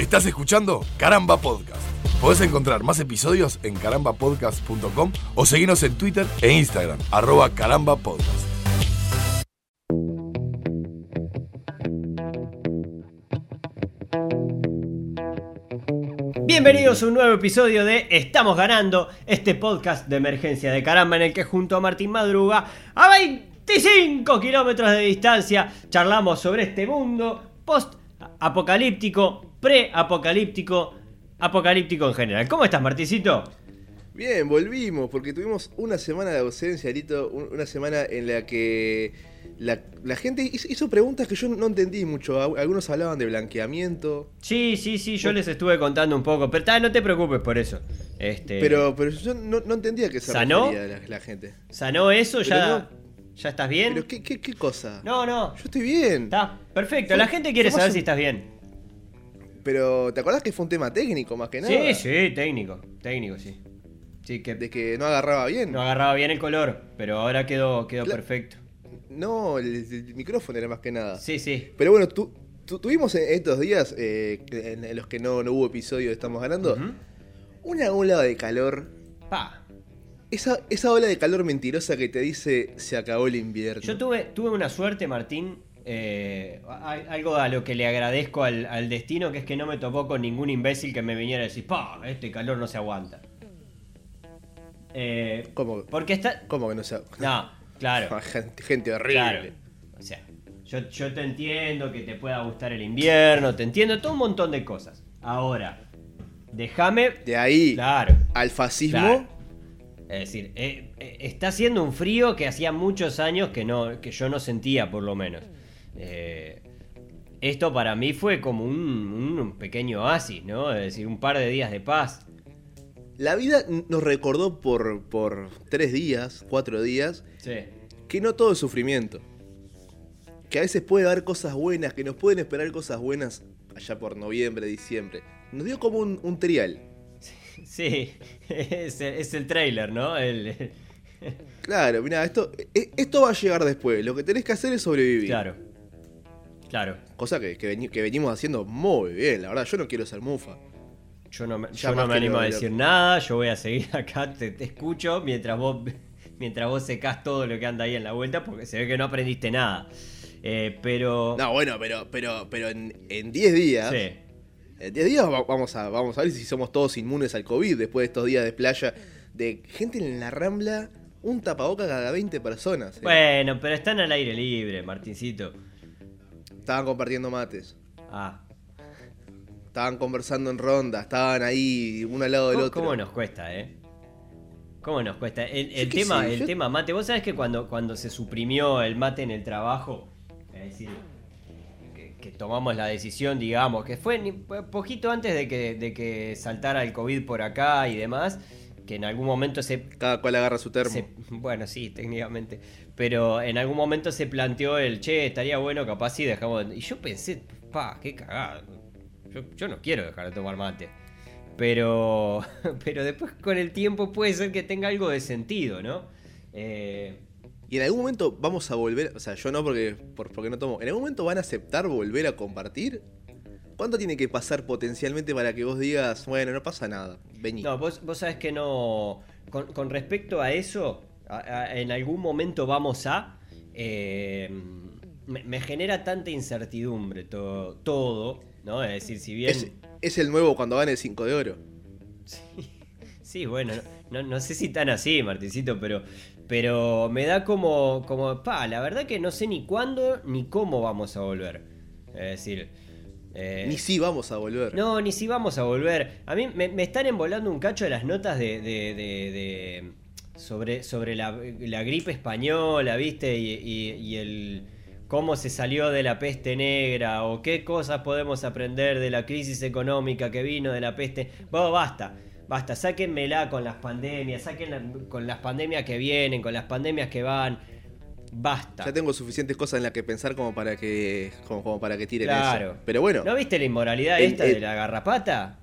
Estás escuchando Caramba Podcast. Podés encontrar más episodios en carambapodcast.com o seguirnos en Twitter e Instagram, arroba carambapodcast. Bienvenidos a un nuevo episodio de Estamos Ganando, este podcast de emergencia de caramba en el que junto a Martín Madruga, a 25 kilómetros de distancia, charlamos sobre este mundo post-apocalíptico, pre-apocalíptico, apocalíptico en general. ¿Cómo estás, Marticito? Bien, volvimos, porque tuvimos una semana de ausencia, Arito, un- una semana en la que la, la gente hizo, preguntas que yo no entendí mucho. Al- Algunos hablaban de blanqueamiento, Sí, sí, sí, yo les estuve contando un poco, pero ta, no te preocupes por eso. Este, pero, pero yo no, no entendía a qué se ¿Sanó? la, la gente. ¿Sanó eso? ¿Ya, Pero ¿Ya estás bien? ¿Pero qué, qué, qué cosa? No, no. Yo estoy bien. Está, perfecto. La gente quiere saber un- si estás bien. Pero, ¿te acordás que fue un tema técnico más que nada? Sí, sí, técnico. Técnico, sí. Sí, que De que no agarraba bien. no agarraba bien el color, pero ahora quedó, quedó perfecto. No, el, el micrófono era más que nada. Sí, sí. Pero bueno, tu- tu- tuvimos en estos días, eh, en, los que no, no hubo episodio Estamos Ganando, Ujú. una ola de calor Pa. Esa, esa ola de calor mentirosa que te dice se acabó el invierno. Yo tuve, tuve una suerte, Martín. Eh, algo a lo que le agradezco al, al destino, que es que no me topó con ningún imbécil que me viniera a decir, pa, este calor no se aguanta. Eh, ¿Cómo, porque está. cómo que no se No, claro. gente, gente horrible. Claro. O sea, yo, yo te entiendo que te pueda gustar el invierno, te entiendo todo un montón de cosas. Ahora, déjame. De ahí Claro. al fascismo. claro. Es decir, eh, eh, está haciendo un frío que hacía muchos años que, no, que yo no sentía, por lo menos. Eh, esto para mí fue como un, un pequeño oasis, ¿no? Es decir, un par de días de paz. La vida nos recordó por, por tres días, cuatro días, Sí. que no todo es sufrimiento. Que a veces puede haber cosas buenas, que nos pueden esperar cosas buenas allá por noviembre, diciembre. Nos dio como un, un trial. Sí, es, el- es el trailer, ¿no? El, Claro, mira, esto, e- esto va a llegar después. Lo que tenés que hacer es sobrevivir. claro. Claro. Cosa que, que veni- que venimos haciendo muy bien. La verdad, yo no quiero ser mufa. Yo no me, yo no me animo a decir nada, yo voy a seguir acá, te, te escucho mientras vos, mientras vos secás todo lo que anda ahí en la vuelta, porque se ve que no aprendiste nada. Eh, pero... No, bueno, pero, pero, pero en en 10 días. Sí. En 10 días va- vamos a, vamos a ver si somos todos inmunes al COVID después de estos días de playa. De gente en la rambla, un tapaboca cada 20 personas. eh. Bueno, pero están al aire libre, Martincito. Estaban compartiendo mates. Ah, Estaban conversando en ronda. Estaban ahí uno al lado del ¿cómo, otro. cómo nos cuesta, eh? ¿Cómo nos cuesta? El, tema, sé, el yo- tema mate, vos sabés que cuando, cuando se suprimió el mate en el trabajo, es decir, que, que tomamos la decisión, digamos, que fue ni- poquito antes de que, de que saltara el COVID por acá y demás, que en algún momento se Cada cual agarra su termo. se- bueno, sí, técnicamente. Pero en algún momento se planteó el, che, estaría bueno, capaz si dejamos... de-". Y yo pensé, pa, qué cagada. Yo, yo no quiero dejar de tomar mate. Pero, pero después con el tiempo puede ser que tenga algo de sentido, ¿no? Eh, Y en algún momento vamos a volver. O sea, yo no porque, por- porque no tomo. ¿En algún momento van a aceptar volver a compartir? ¿Cuánto tiene que pasar potencialmente para que vos digas, bueno, no pasa nada? Vení. no, vos, vos sabés que no... Con, con respecto a eso, a- a- en algún momento vamos a... eh, me, me genera tanta incertidumbre todo, todo, ¿no? Es decir, si bien... es, es el nuevo cuando gane el 5 de oro. Sí, bueno, no, no sé si tan así, Martincito, pero, pero me da como, como, pa, la verdad que no sé ni cuándo ni cómo vamos a volver. Es decir, eh, Ni si vamos a volver. no, ni si vamos a volver. A mí me, me están embolando un cacho de las notas de, de- de- de- sobre, sobre la, la gripe española, ¿viste? Y, y- y el cómo se salió de la peste negra o qué cosas podemos aprender de la crisis económica que vino de la peste. Bueno, basta. Basta, sáquenmela con las pandemias, sáquenla con las pandemias que vienen, con las pandemias que van. Basta. Ya tengo suficientes cosas en las que pensar como para que como, como para que tiren Claro. eso. Pero bueno, ¿No viste la inmoralidad El- esta el- de la garrapata?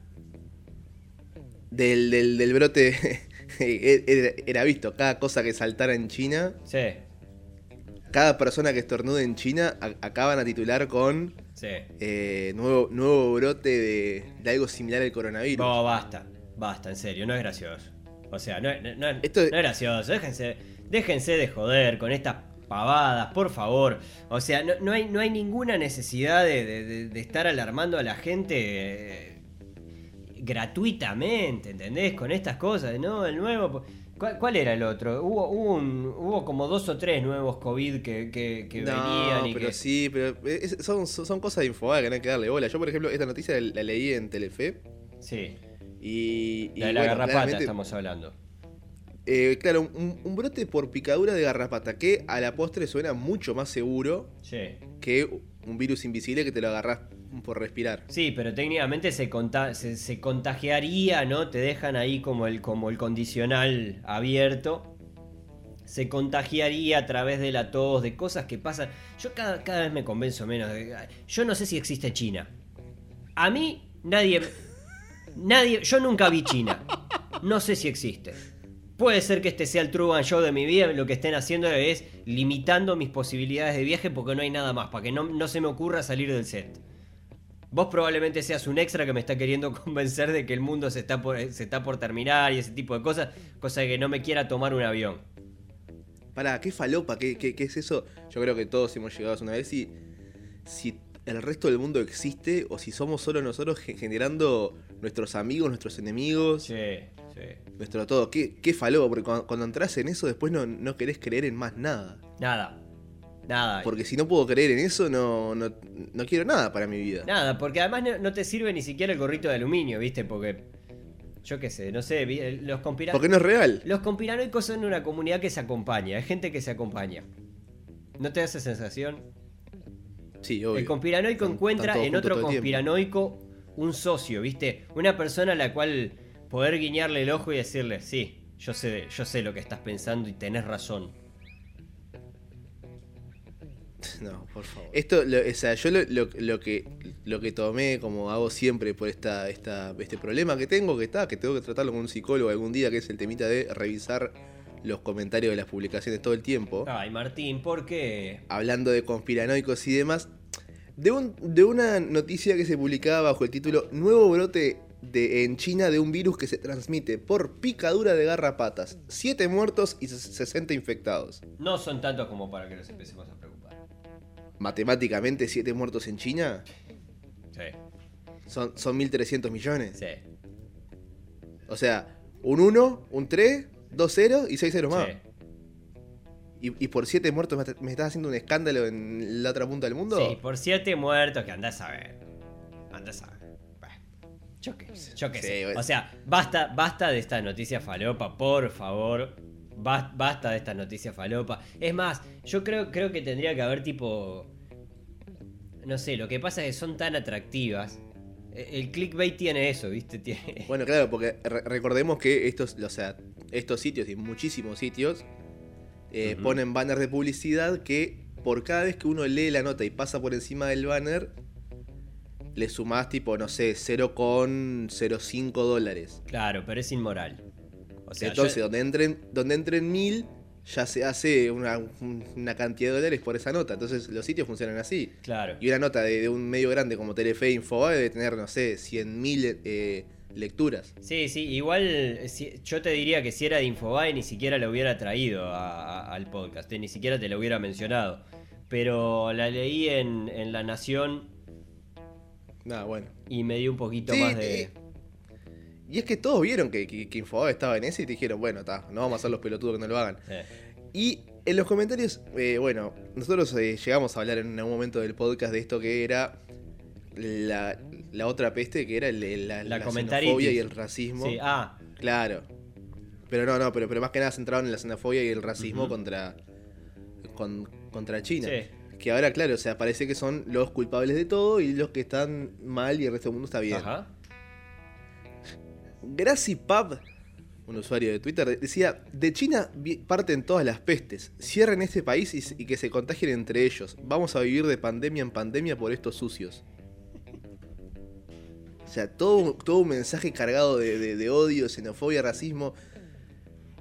del, del, del brote era, era visto. Cada cosa que saltara en China, Sí. cada persona que estornude en China a- acaban a titular con Sí. Eh, nuevo, nuevo brote de, de algo similar al coronavirus. No, basta. Basta, en serio, no es gracioso. O sea, no, no- no- Esto- no es gracioso. Déjense, déjense de joder con estas pavadas, por favor. O sea, no, no hay, no hay ninguna necesidad de, de- estar alarmando a la gente eh, gratuitamente, ¿entendés? Con estas cosas, ¿no? El nuevo... ¿Cuál, cuál era el otro? Hubo, hubo, un- hubo como dos o tres nuevos COVID que, que, que no, venían y pero que... sí, pero es- son, son cosas de Infobae que no hay que darle bola. Yo, por ejemplo, esta noticia la, leí en Telefe. Sí, Y, y la de la bueno, garrapata estamos hablando. Eh, claro, un, un brote por picadura de garrapata que a la postre suena mucho más seguro Sí. que un virus invisible que te lo agarras por respirar. Sí, pero técnicamente se, conta- se, se contagiaría, ¿no? Te dejan ahí como el, como el condicional abierto. Se contagiaría a través de la tos, de cosas que pasan. Yo cada, cada vez me convenzo menos. Yo no sé si existe China. A mí, nadie. Nadie. Yo nunca vi China. No sé si existe. Puede ser que este sea el Truman Show de mi vida. Lo que estén haciendo es limitando mis posibilidades de viaje porque no hay nada más. Para que no, no se me ocurra salir del set. Vos probablemente seas un extra que me está queriendo convencer de que el mundo se está por, se está por terminar y ese tipo de cosas. Cosa que no me quiera tomar un avión. Pará, ¿qué falopa? ¿Qué, qué, qué es eso? Yo creo que todos hemos llegado a una vez si, si el resto del mundo existe o si somos solo nosotros ge- generando nuestros amigos, nuestros enemigos, Sí, sí. nuestro todo. ¿Qué, qué falopa? Porque cuando, cuando entras en eso después no, no querés creer en más nada. Nada. Nada. Porque si no puedo creer en eso, no, no, no quiero nada para mi vida. Nada, porque además no, no te sirve ni siquiera el gorrito de aluminio, ¿viste? Porque. Yo qué sé, no sé. vi- Los conspira- Porque no es real. Los conspiranoicos son una comunidad que se acompaña. Hay gente que se acompaña. ¿No te da esa sensación? Sí, obvio. El conspiranoico encuentra en otro conspiranoico un socio, ¿viste? Una persona a la cual poder guiñarle el ojo y decirle, sí, yo sé, yo sé lo que estás pensando y tenés razón. No, Por favor. Esto, lo, o sea, yo lo, lo- lo que lo que tomé como hago siempre por esta, esta, este problema que tengo, que está, que tengo que tratarlo con un psicólogo algún día, que es el temita de revisar los comentarios de las publicaciones todo el tiempo, Ay, Martín, ¿por qué? hablando de conspiranoicos y demás, de, un, de una noticia que se publicaba bajo el título Nuevo brote de, en China de un virus que se transmite por picadura de garrapatas, 7 muertos y 60 infectados. No son tantos como para que nos empecemos a preocupar. Matemáticamente, 7 muertos en China Sí, son, son 1.300 millones. sí. O sea, un 1, un 3, dos ceros y seis ceros más. sí. Y, y por 7 muertos me, me estás haciendo un escándalo en la otra punta del mundo. Sí, por siete muertos que andás a ver. Andás a ver. Bah, Yo qué sé, yo qué Sí, sé. bueno. O sea, basta, basta de esta noticia falopa, por favor. Bas- Basta de esta noticia falopa. Es más, yo creo, creo que tendría que haber tipo. No sé, lo que pasa es que son tan atractivas. E- El clickbait tiene eso, ¿viste? Tiene... Bueno, claro, porque re- recordemos que estos, o sea, estos sitios y muchísimos sitios eh, ponen banners de publicidad que por cada vez que uno lee la nota y pasa por encima del banner, le sumás tipo, no sé, 0,05 dólares. Claro, pero es inmoral. O sea, Entonces, yo- donde entren, donde entren mil, ya se hace una, una cantidad de dólares por esa nota. Entonces, los sitios funcionan así. Claro. Y una nota de, de un medio grande como Telefe Infobae debe tener, no sé, 100.000 eh, lecturas. Sí, sí, igual si- yo te diría que si era de Infobae ni siquiera lo hubiera traído a- a- al podcast, ni siquiera te lo hubiera mencionado. Pero la leí en, en La Nación Nada, bueno. y me dio un poquito Sí, más de... eh, Y es que todos vieron que, que, que Infobae estaba en ese y te dijeron, bueno, está, no vamos a hacer los pelotudos que no lo hagan. eh, Y en los comentarios, eh, bueno, nosotros eh, llegamos a hablar en algún momento del podcast de esto que era la, la otra peste, que era el- la, La la comentaritis. xenofobia y el racismo. sí, ah, Claro. Pero no, no, pero, pero más que nada centrado en la xenofobia y el racismo contra, con- contra China. Sí. Que ahora, claro, o sea, parece que son los culpables de todo y los que están mal y el resto del mundo está bien. ajá. Gracie Pub, un usuario de Twitter, decía: De China parten todas las pestes. Cierren este país y, que se contagien entre ellos. Vamos a vivir de pandemia en pandemia por estos sucios. O sea, todo, todo un mensaje cargado de, de- de odio, xenofobia, racismo.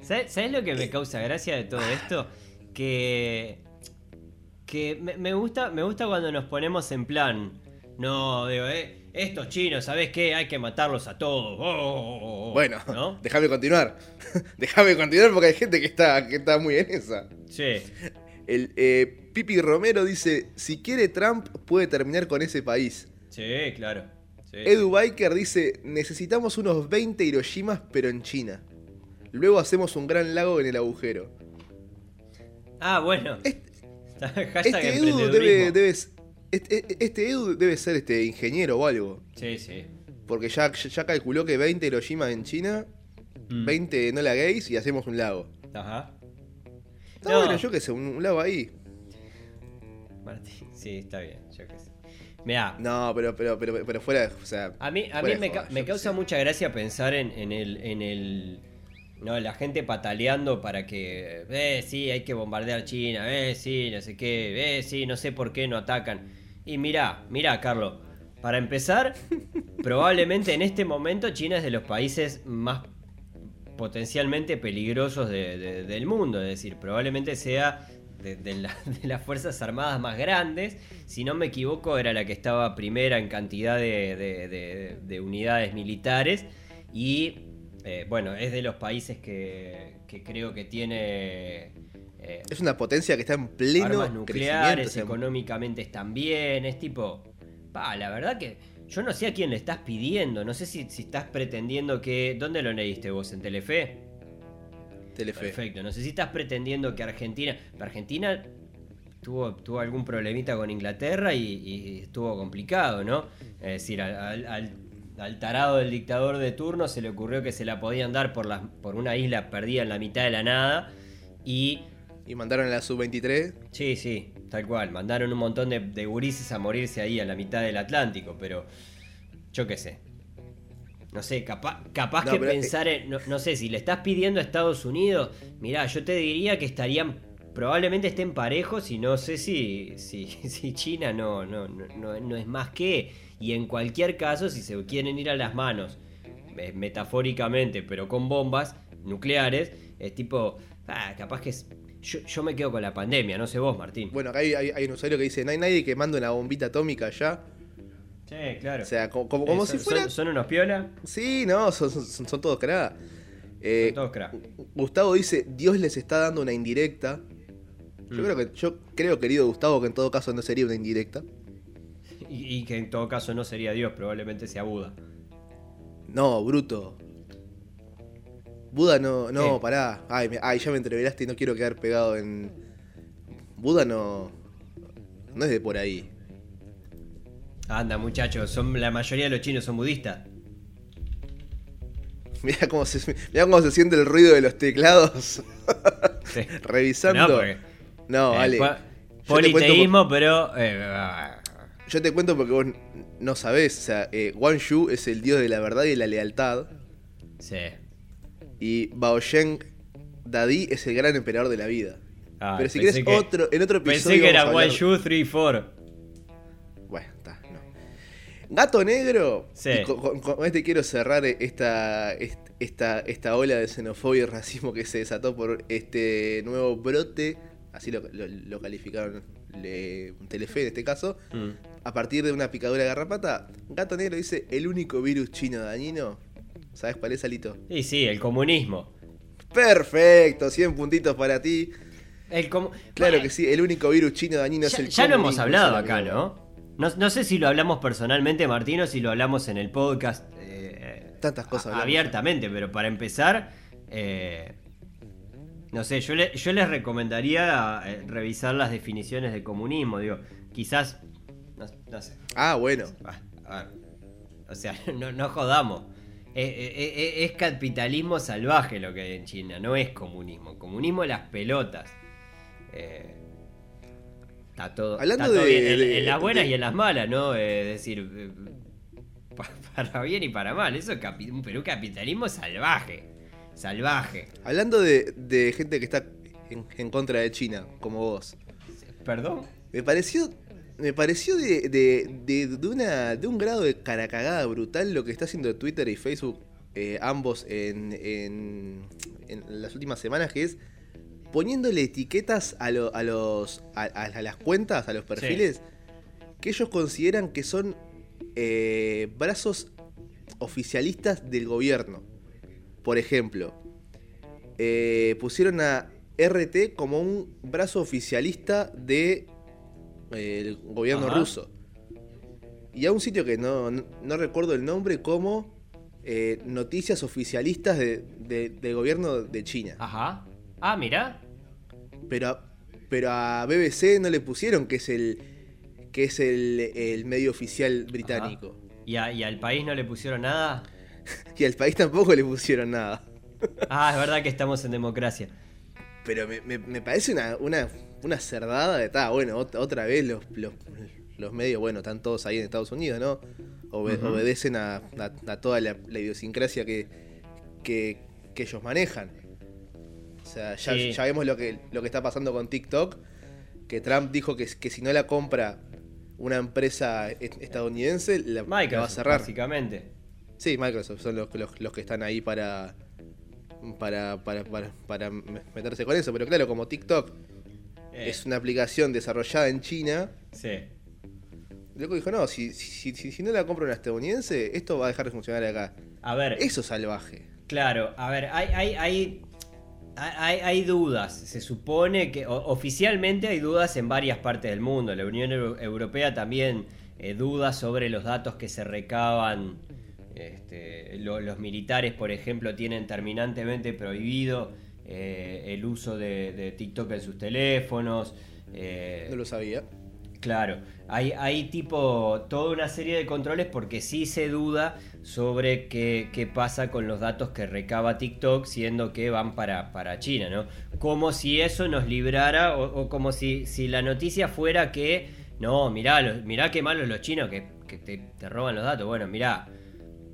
¿Sabes, sabes lo que me causa gracia de todo esto? Que. Que me, me gusta, me gusta cuando nos ponemos en plan. No, digo, eh, estos chinos, ¿sabes qué? Hay que matarlos a todos. Oh, oh, oh. Bueno, ¿no? déjame continuar. déjame continuar porque hay gente que está, que está muy en esa. Sí. El eh, Pipi Romero dice, si quiere Trump puede terminar con ese país. Sí, claro. Sí. Edu Biker dice, necesitamos unos 20 Hiroshimas pero en China. Luego hacemos un gran lago en el agujero. Ah, bueno. este Edu debe, debe- este, este Edu debe ser este ingeniero o algo. Sí, sí. Porque ya, ya calculó que 20 Hiroshimas en China, Mm. 20 no la gays y hacemos un lago. Ajá. Está No. bueno, yo qué sé, un, un lago ahí. Martín, sí, está bien, yo qué sé. Mirá, No, pero, pero, pero, pero fuera, o sea. a mí, a mí me, ca- causa mucha gracia pensar en, en el, en el. No, la gente pataleando para que. Eh, sí, hay que bombardear China. Eh, sí, no sé qué. Eh, sí, no sé por qué no atacan. Y mirá, mirá, Carlos. Para empezar, probablemente en este momento China es de los países más potencialmente peligrosos de- de- del mundo. Es decir, probablemente sea de, de la- de las Fuerzas Armadas más grandes. Si no me equivoco, era la que estaba primera en cantidad de unidades militares. Y eh, bueno, es de los países que, que creo que tiene... eh, Es una potencia que está en pleno armas nucleares, o sea, económicamente están bien, es tipo, pa, la verdad que yo no sé a quién le estás pidiendo, no sé si, si estás pretendiendo que, ¿dónde lo leíste vos? ¿En Telefe? Telefe. Perfecto, no sé si estás pretendiendo que Argentina, Argentina tuvo, tuvo algún problemita con Inglaterra y, y estuvo complicado, ¿no? Es decir, al, al- al- al tarado del dictador de turno se le ocurrió que se la podían dar por, las, por una isla perdida en la mitad de la nada y Y mandaron a la sub-23. Sí, sí, tal cual. Mandaron un montón de, de gurises a morirse ahí a la mitad del Atlántico, pero yo qué sé. No sé, capa- capaz No, que eh, pensar en. No, no sé, si le estás pidiendo a Estados Unidos, mirá, yo te diría que estarían. Probablemente estén parejos y no sé si, si, si China no, no, no- no es más que. Y en cualquier caso, si se quieren ir a las manos, eh, metafóricamente, pero con bombas nucleares, es tipo. Ah, capaz que es. Yo, yo me quedo con la pandemia, no sé vos, Martín. Bueno, acá hay, hay- hay un usuario que dice, no hay nadie que mande una bombita atómica allá. Sí, claro. O sea, como, como, como Eh, si fuera... Son, son unos piola. Sí, no, son, son- son todos. Eh, Son todos crack. Gustavo dice, Dios les está dando una indirecta. Yo Mm. creo que, yo creo, querido Gustavo, que en todo caso no sería una indirecta. Y, y que en todo caso no sería Dios, probablemente sea Buda. No, bruto. Buda no, no, ¿Qué? pará. Ay, me- ay, ya me entreveraste y no quiero quedar pegado en. Buda no. No es de por ahí. Anda, muchachos, son, la mayoría de los chinos son budistas. Mira cómo se, mirá cómo se siente el ruido de los teclados. Sí. Revisando. No, porque- No, eh, vale. politeísmo, pero. eh, Yo te cuento porque vos no sabés. O sea, eh, Wang Yu es el dios de la verdad y de la lealtad. sí. Y Bao Sheng Dadi es el gran emperador de la vida. Ah, Pero si querés que- otro, en otro episodio. Pensé que era hablar- Shoe 3 4. Bueno, está, no. Gato Negro. Sí. y con, con- con este quiero cerrar esta, est- esta, esta ola de xenofobia y racismo que se desató por este nuevo brote. Así lo, lo- lo calificaron le- Telefe en este caso. Mm. A partir de una picadura de garrapata. Gato Negro dice: el único virus chino dañino. ¿Sabes cuál es, Alito? Y sí, el comunismo. Perfecto, 100 puntitos para ti. El Claro Bueno, que sí, el único virus chino dañino es Ya, el ya lo hemos comunismo, hablado es acá. ¿no? ¿no? no sé si lo hablamos personalmente, Martín, o si lo hablamos en el podcast. eh, Tantas cosas hablamos. abiertamente, pero para empezar, eh, no sé, yo, le- yo les recomendaría eh, revisar las definiciones de comunismo, digo, quizás, no, no sé, Ah, bueno. Ah, a ver, o sea, no, no jodamos. Eh, eh, es capitalismo salvaje lo que hay en China, no es comunismo. Comunismo las pelotas. Eh, está todo, Hablando está todo de- bien, en, de- en las buenas de- y en las malas, ¿no? Eh, es decir, pa- para bien y para mal. Eso es capi- un Perú capitalismo salvaje. Salvaje. Hablando de, de gente que está en, en contra de China, como vos, ¿Perdón? me pareció. Me pareció de, de, de, una, de un grado de caracagada brutal lo que está haciendo Twitter y Facebook, eh, ambos en, en, en las últimas semanas, que es poniéndole etiquetas a, lo- a los a, a- a las cuentas, a los perfiles, que ellos consideran que son eh, brazos oficialistas del gobierno. Por ejemplo, eh, pusieron a RT como un brazo oficialista del de, gobierno Ajá. ruso. Y a un sitio que no, no- no recuerdo el nombre como eh, Noticias Oficialistas de- de- del gobierno de China. Ajá. Ah, mira. Pero, a- pero a BBC no le pusieron que es el, que es el, el medio oficial británico. ¿Y, a- y al país no le pusieron nada? Y al país tampoco le pusieron nada. Ah, es verdad que estamos en democracia. Pero me, me- me parece una, una, una cerdada de, ta, bueno, ot- otra vez los, los, los medios, bueno, están todos ahí en Estados Unidos, ¿no? Obe-. Obedecen a, a- a toda la, la idiosincrasia que, que, que ellos manejan. O sea, ya, Sí. ya vemos lo que, lo que está pasando con TikTok, que Trump dijo que, que si no la compra una empresa est- estadounidense, la, la va a cerrar. básicamente. Sí, Microsoft son los, los, los que están ahí para, para, para, para, para meterse con eso. Pero claro, como TikTok Eh, es una aplicación desarrollada en China, Sí. loco dijo, no, si, si, si, si no la compra una estadounidense, esto va a dejar de funcionar acá. A ver. Eso es salvaje. Claro, a ver, hay, hay, hay, hay, hay dudas. Se supone que o- oficialmente hay dudas en varias partes del mundo. La Unión Eu- Europea también eh, duda sobre los datos que se recaban. Este, lo- los militares, por ejemplo, tienen terminantemente prohibido eh, el uso de, de TikTok en sus teléfonos. eh, No lo sabía. Claro, hay, hay tipo toda una serie de controles porque sí se duda sobre qué, qué pasa con los datos que recaba TikTok, siendo que van para, para China, ¿no? Como si eso nos librara, o, o como si, si la noticia fuera que, no, mirá, los- mirá qué malos los chinos que, que te, te roban los datos. Bueno, mirá,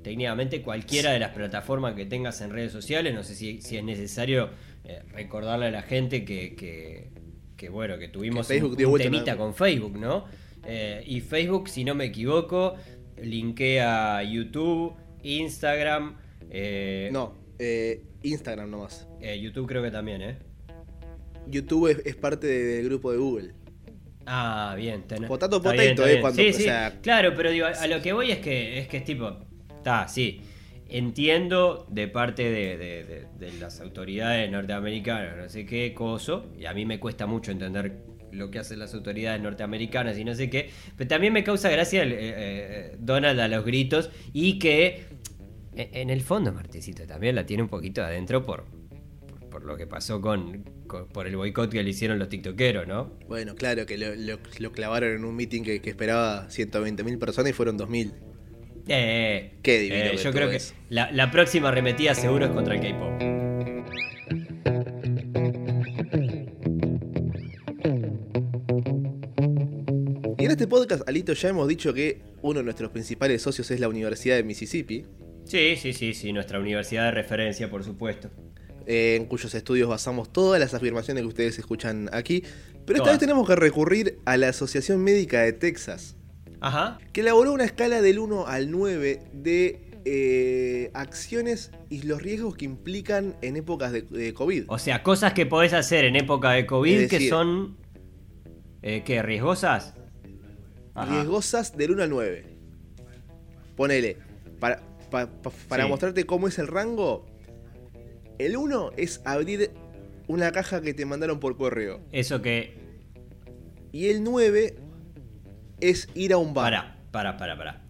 técnicamente cualquiera de las plataformas que tengas en redes sociales, no sé si, si es necesario eh, recordarle a la gente que, que, que, bueno, que tuvimos Que un, temita con Facebook, ¿no? Eh, y Facebook, si no me equivoco, linkea YouTube, Instagram, eh, No, eh, Instagram nomás. YouTube creo que también, ¿eh? YouTube es, es parte de- del grupo de Google. Ah, bien. ten- Potato, potato, bien, eh, cuando- sí, o sí, sea- claro, pero digo, a lo que voy es que es que es tipo, está, sí, entiendo de parte de, las autoridades norteamericanas, no sé qué coso, y a mí me cuesta mucho entender lo que hacen las autoridades norteamericanas y no sé qué, pero también me causa gracia el, eh, eh, Donald a los gritos y que eh, en el fondo Martecito también la tiene un poquito adentro por, por, lo que pasó con, por el boicot que le hicieron los tiktokeros, ¿no? Bueno, claro, que lo clavaron en un meeting que, que esperaba 120.000 personas y fueron 2.000. Eh, Qué divino eh, yo creo que eso. la, la próxima arremetida seguro es contra el K-pop. Y en este podcast, Alito, ya hemos dicho que uno de nuestros principales socios es la Universidad de Mississippi, Sí, sí, sí, sí, nuestra universidad de referencia, por supuesto. eh, en cuyos estudios basamos todas las afirmaciones que ustedes escuchan aquí. Pero esta vez tenemos que recurrir a la Asociación Médica de Texas, Ajá. que elaboró una escala del 1 al 9 de eh, acciones y los riesgos que implican en épocas de, de COVID. O sea, cosas que podés hacer en época de COVID Es que decir- son. Eh, ¿Qué? ¿Riesgosas? Ajá. riesgosas del 1 al 9. Ponele, para, pa- pa- para Sí. mostrarte cómo es el rango, el 1 es abrir una caja que te mandaron por correo. Eso que. Y el 9 es ir a un bar. Para, para, para, para.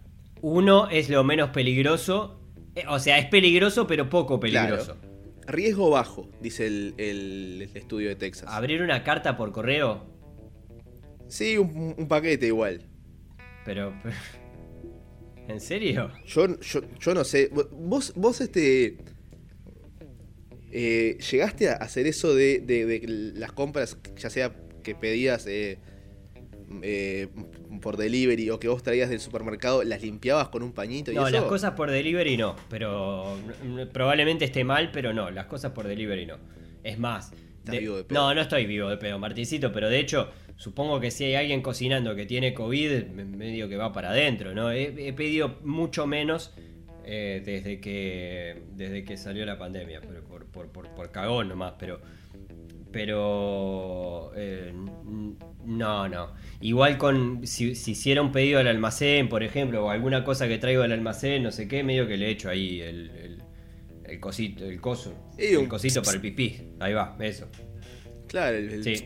Uno es lo menos peligroso. eh, O sea, es peligroso, pero poco peligroso. Claro. Riesgo bajo, dice el, el- el estudio de Texas. Abrir una carta por correo. Sí, un, un paquete igual. Pero. ¿En serio? Yo, yo, yo no sé. Vos, vos este. eh, ¿Llegaste a hacer eso de, de- de las compras, ya sea que pedías eh, eh, por delivery o que vos traías del supermercado, las limpiabas con un pañito y No, eso? las cosas por delivery no, pero probablemente esté mal, pero no, las cosas por delivery no. Es más, Estás vivo de pedo. no, no estoy vivo de pedo, Martincito, pero de hecho, supongo que si hay alguien cocinando que tiene COVID, me- medio que va para adentro, ¿no? He, he pedido mucho menos eh, desde que desde que salió la pandemia, pero por, por, por, por cagón nomás, pero pero eh, no, no. Igual con si, si hiciera un pedido al almacén, por ejemplo, o alguna cosa que traigo al almacén, no sé qué, medio que le echo ahí el, el, el cosito, el coso, Y el cosito para el pipí. Ahí va, eso. Claro, el, Sí.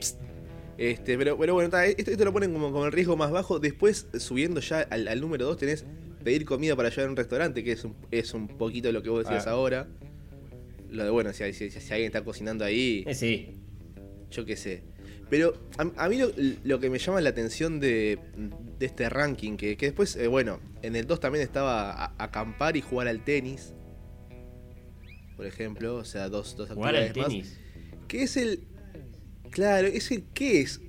Este, pero, pero bueno, ta, esto, esto lo ponen como, como el riesgo más bajo. Después, subiendo ya al, al número 2, tenés pedir comida para llevar a un restaurante, que es un, es un poquito lo que vos decías Ah. ahora. Lo de, bueno, si, si- si alguien está cocinando ahí, Eh, sí. Yo qué sé. Pero a, a mí lo, lo que me llama la atención de, de este ranking, que, que después, eh, bueno, en el 2 también estaba a- acampar y jugar al tenis. Por ejemplo, o sea, dos, dos Jugar al actividades más. ¿Qué es el. Claro, es el. ¿Qué es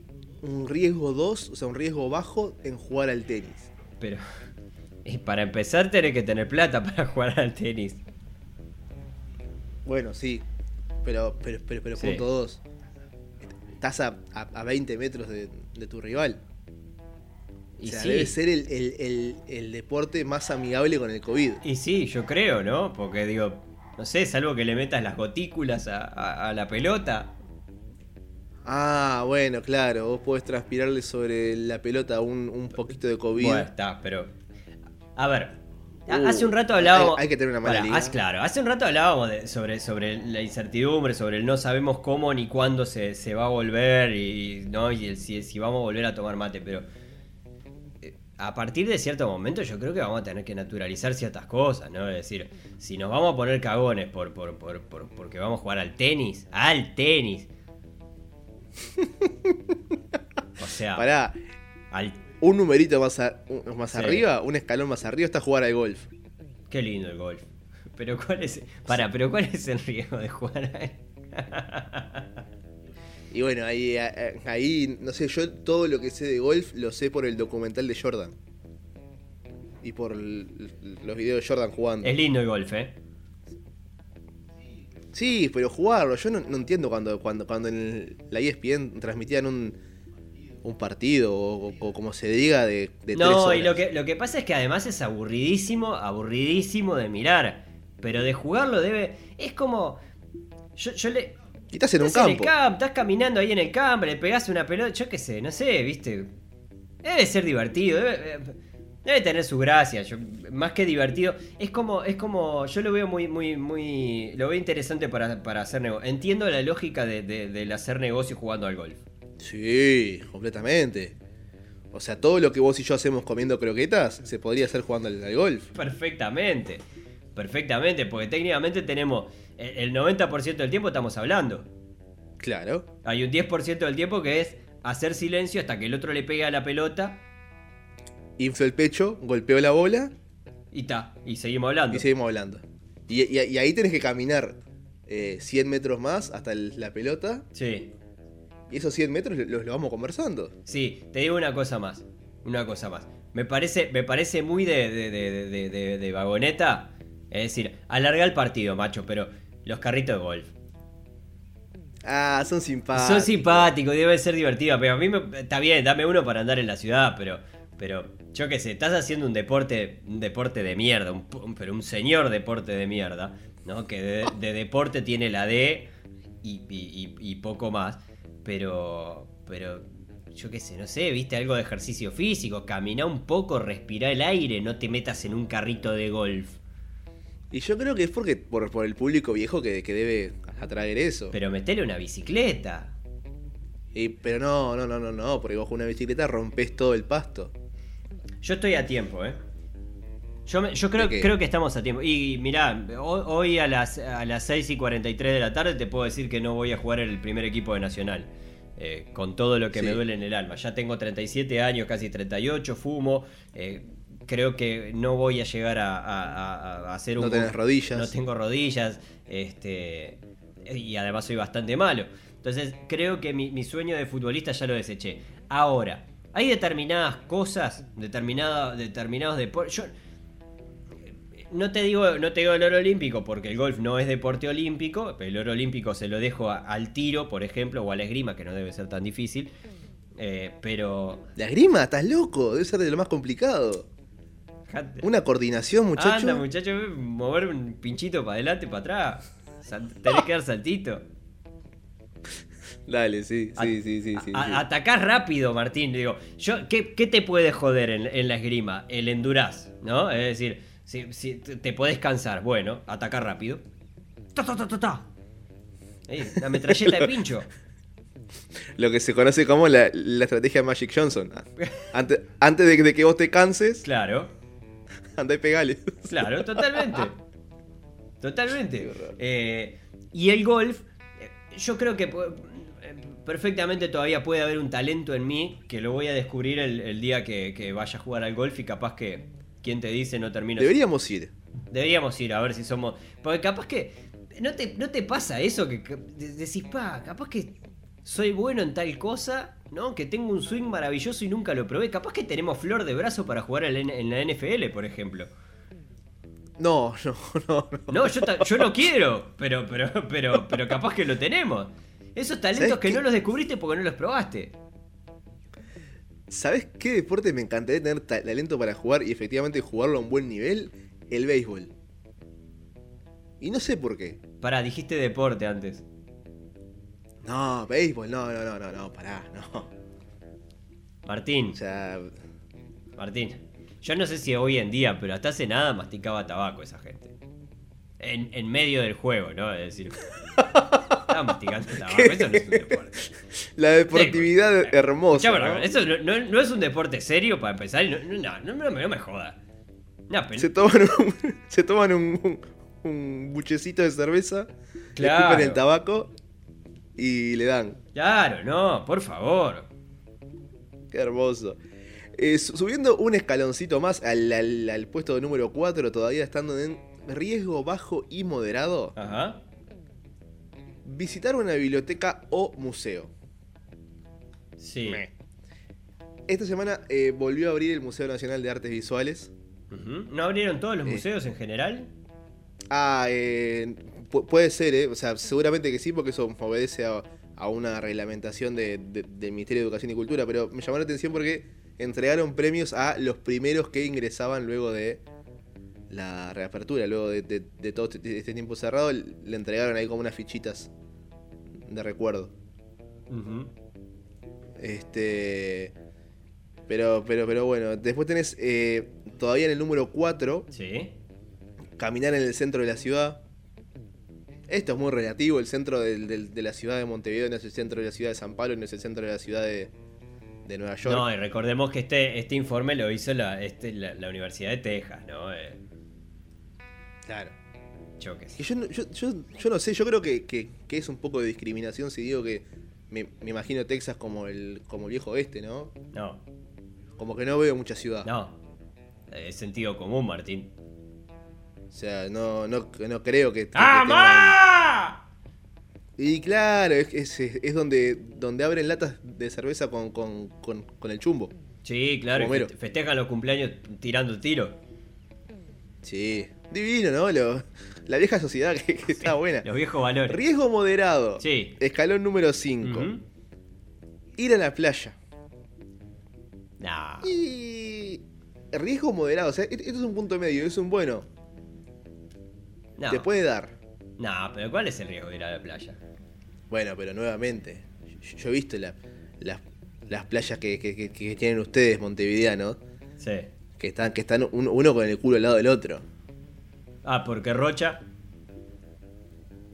un riesgo 2? O sea, un riesgo bajo en jugar al tenis. Pero y para empezar tenés que tener plata para jugar al tenis. Bueno, sí. Pero, pero, pero, pero Sí. punto 2. Estás a, a, a 20 metros de, de tu rival. O Y sea, sí. debe ser el, el- el- el deporte más amigable con el COVID. Y sí, yo creo, ¿no? Porque digo, no sé, salvo que le metas las gotículas a, a- a la pelota. Ah, bueno, claro. Vos podés transpirarle sobre la pelota un, un poquito de COVID. Bueno, está, pero. A ver. Ha- Uh, hace un rato hablábamos. hay- hay que tener una mala liga. haz- claro, hace un rato hablábamos de- sobre, sobre la incertidumbre, sobre el no sabemos cómo ni cuándo se, se va a volver y, ¿no? y el- si, si vamos a volver a tomar mate, pero. eh, A partir de cierto momento yo creo que vamos a tener que naturalizar ciertas cosas, ¿no? Es decir, si nos vamos a poner cagones por, por, por, por- porque vamos a jugar al tenis, al tenis. O sea, Pará, al un numerito más, a- más Sí. arriba, un escalón más arriba, está jugar al golf. Qué lindo el golf. Pero cuál es. Para, pero cuál es el riesgo de jugar a él? Y bueno, ahí, ahí, no sé, yo todo lo que sé de golf lo sé por el documental de Jordan. Y por los videos de Jordan jugando. Es lindo el golf, ¿eh? Sí, pero jugarlo, yo no, no entiendo cuando, cuando, cuando en la ESPN transmitían un, un partido o, o como se diga de, de tres No, horas. y lo que, lo que pasa es que además es aburridísimo, aburridísimo de mirar. Pero de jugarlo debe. Es como. Yo, yo le. Y estás en un campo. el estás caminando ahí en el campo, le pegás una pelota, yo qué sé, no sé, viste. Debe ser divertido, debe, eh, debe tener su gracia, yo- más que divertido. Es como, es como, yo lo veo muy, muy, muy, lo veo interesante para, para hacer negocio. Entiendo la lógica de, de- del hacer negocio jugando al golf. Sí, completamente. O sea, todo lo que vos y yo hacemos comiendo croquetas se podría hacer jugando al, al golf. Perfectamente, perfectamente, porque técnicamente tenemos, el el 90% del tiempo estamos hablando. Claro. Hay un 10% del tiempo que es hacer silencio hasta que el otro le pegue a la pelota Inflo el pecho, golpeo la bola y ta, y seguimos hablando. y seguimos hablando. Y, y- y ahí tenés que caminar eh, 100 metros más hasta el- la pelota. Sí, Y esos 100 metros los, los vamos conversando. sí, te digo una cosa más, una cosa más. Me parece, me parece muy de, de, de- de- de- vagoneta, es decir, alargar el partido, macho, pero los carritos de golf. Ah, son simpáticos. Son simpáticos, debe ser divertido, pero a mí me, está bien, dame uno para andar en la ciudad, pero, pero yo qué sé, estás haciendo un deporte, un deporte de mierda, un, un- pero un señor deporte de mierda, ¿no? Que de, de deporte tiene la D y, y- y- y poco más, pero, pero yo qué sé, no sé, viste algo de ejercicio físico, camina un poco, respira el aire, no te metas en un carrito de golf. Y yo creo que es porque por, por el público viejo que, que debe atraer eso. Pero metele una bicicleta. Y- pero no, no, no, no, no, porque vos con una bicicleta rompes todo el pasto. Yo estoy a tiempo, ¿eh? Yo, me- yo creo, creo que estamos a tiempo. Y mirá, ho- hoy a las, a las 6 y 43 de la tarde te puedo decir que no voy a jugar en el primer equipo de Nacional. Eh, con todo lo que me duele en el alma. Ya tengo 37 años, casi 38, fumo. eh, creo que no voy a llegar a, a- a- a hacer un... No tenés rodillas. No tengo rodillas. Este, y además soy bastante malo. Entonces creo que mi, mi sueño de futbolista ya lo deseché. Ahora, hay determinadas cosas, determinada- determinados deportes. No te digo, no te digo el oro olímpico porque el golf no es deporte olímpico. pero El oro olímpico se lo dejo a- al tiro, por ejemplo, o a la esgrima, que no debe ser tan difícil. Eh, pero. La esgrima, estás loco, debe ser de lo más complicado. Una coordinación, muchacho. Anda, muchacho, mover un pinchito para adelante, para atrás. Tenés que dar saltito. Dale, sí, sí, sí, sí. Atacás rápido, Martín. Digo, yo, ¿qué, qué te puede joder en, en la esgrima? El endurás, ¿no? Es decir, si, si te podés cansar, bueno, atacar rápido. Ta, ta, ta, ta, ta. Ey, la metralleta de pincho. Lo que se conoce como la, la estrategia Magic Johnson. Antes, antes de, que- de que vos te canses, Claro, andá y pegale. claro, totalmente. Totalmente. Eh, y el golf, eh, yo creo que eh, perfectamente todavía puede haber un talento en mí que lo voy a descubrir el, el día que, que vaya a jugar al golf y capaz que, quien te dice, no termino. Deberíamos ir. Deberíamos ir a ver si somos. Porque capaz que. ¿No te, no te pasa eso? Que, que de- decís, pa, capaz que soy bueno en tal cosa, ¿no? Que tengo un swing maravilloso y nunca lo probé. Capaz que tenemos flor de brazo para jugar en la, NFL, por ejemplo. No, no, no, no. No, yo, ta- yo no quiero, pero, pero, pero, pero capaz que lo tenemos. Esos talentos ¿Sabés que no los descubriste porque no los probaste. ¿Sabes qué deporte me encantaría tener ta- talento para jugar y efectivamente jugarlo a un buen nivel? El béisbol. Y no sé por qué. Pará, dijiste deporte antes. No, béisbol, no, no, no, no, no, pará, no. Martín, O sea, Martín. Yo no sé si hoy en día, pero hasta hace nada masticaba tabaco esa gente. En, en medio del juego, ¿no? Es decir, estaba masticando tabaco. Eso no es un deporte. la deportividad Sí, hermosa. Ya, bueno, ¿no? Eso no, es un deporte serio para empezar. y No, no, no, no me- joda. Se toman un, se toman un, un, un buchecito de cerveza, le escupen el tabaco y le dan. Claro, no, por favor. Qué hermoso. Eh, su- subiendo un escaloncito más al, al- al puesto número 4, todavía estando en riesgo bajo y moderado, Ajá. Visitar una biblioteca o museo. Sí. Esta semana eh, volvió a abrir el Museo Nacional de Artes Visuales. ¿No abrieron todos los Eh. museos en general? Ah, eh, pu- puede ser, ¿eh? O sea, seguramente que sí, porque eso obedece a, a una reglamentación de- de- del Ministerio de Educación y Cultura, pero me llamó la atención porque entregaron premios a los primeros que ingresaban luego de la reapertura, luego de, de- de todo este, este tiempo cerrado, le entregaron ahí como unas fichitas de recuerdo. Este. Pero, pero, pero bueno, después tenés eh, todavía en el número 4, Sí. caminar en el centro de la ciudad. Esto es muy relativo, el centro del- del- de la ciudad de Montevideo no es el centro de la ciudad de San Pablo, no es el centro de la ciudad de, de Nueva York. No, y recordemos que este, este informe lo hizo la, este, la, la Universidad de Texas, ¿no? Eh, Claro. yo qué sé. Que yo, no- yo, yo, yo no sé, yo creo que, que- que es un poco de discriminación si digo que me, me imagino Texas como el, como el viejo oeste, ¿no? No, Como que no veo mucha ciudad. no. Es sentido común, Martín. O sea, no, no, no creo que... que ¡Ama! tengan- Y claro, es, es, es donde, donde abren latas de cerveza con, con, con, con el chumbo. Sí, claro, y Homero. feste- festejan los cumpleaños tirando tiro. Sí. Divino, ¿no? Lo- la vieja sociedad que, que está buena. Los viejos valores. Riesgo moderado. Sí. Escalón número 5. Ujú. Ir a la playa. Nah. Y. Riesgo moderado. O sea, esto es un punto medio. Es un bueno. No. Te puede dar. No, pero ¿cuál es el riesgo de ir a la playa? Bueno, pero nuevamente. Yo, yo he visto la- las, las playas que, que- que- que tienen ustedes, montevideanos. Sí. Que están, que están uno, uno con el culo al lado del otro. Ah, porque Rocha.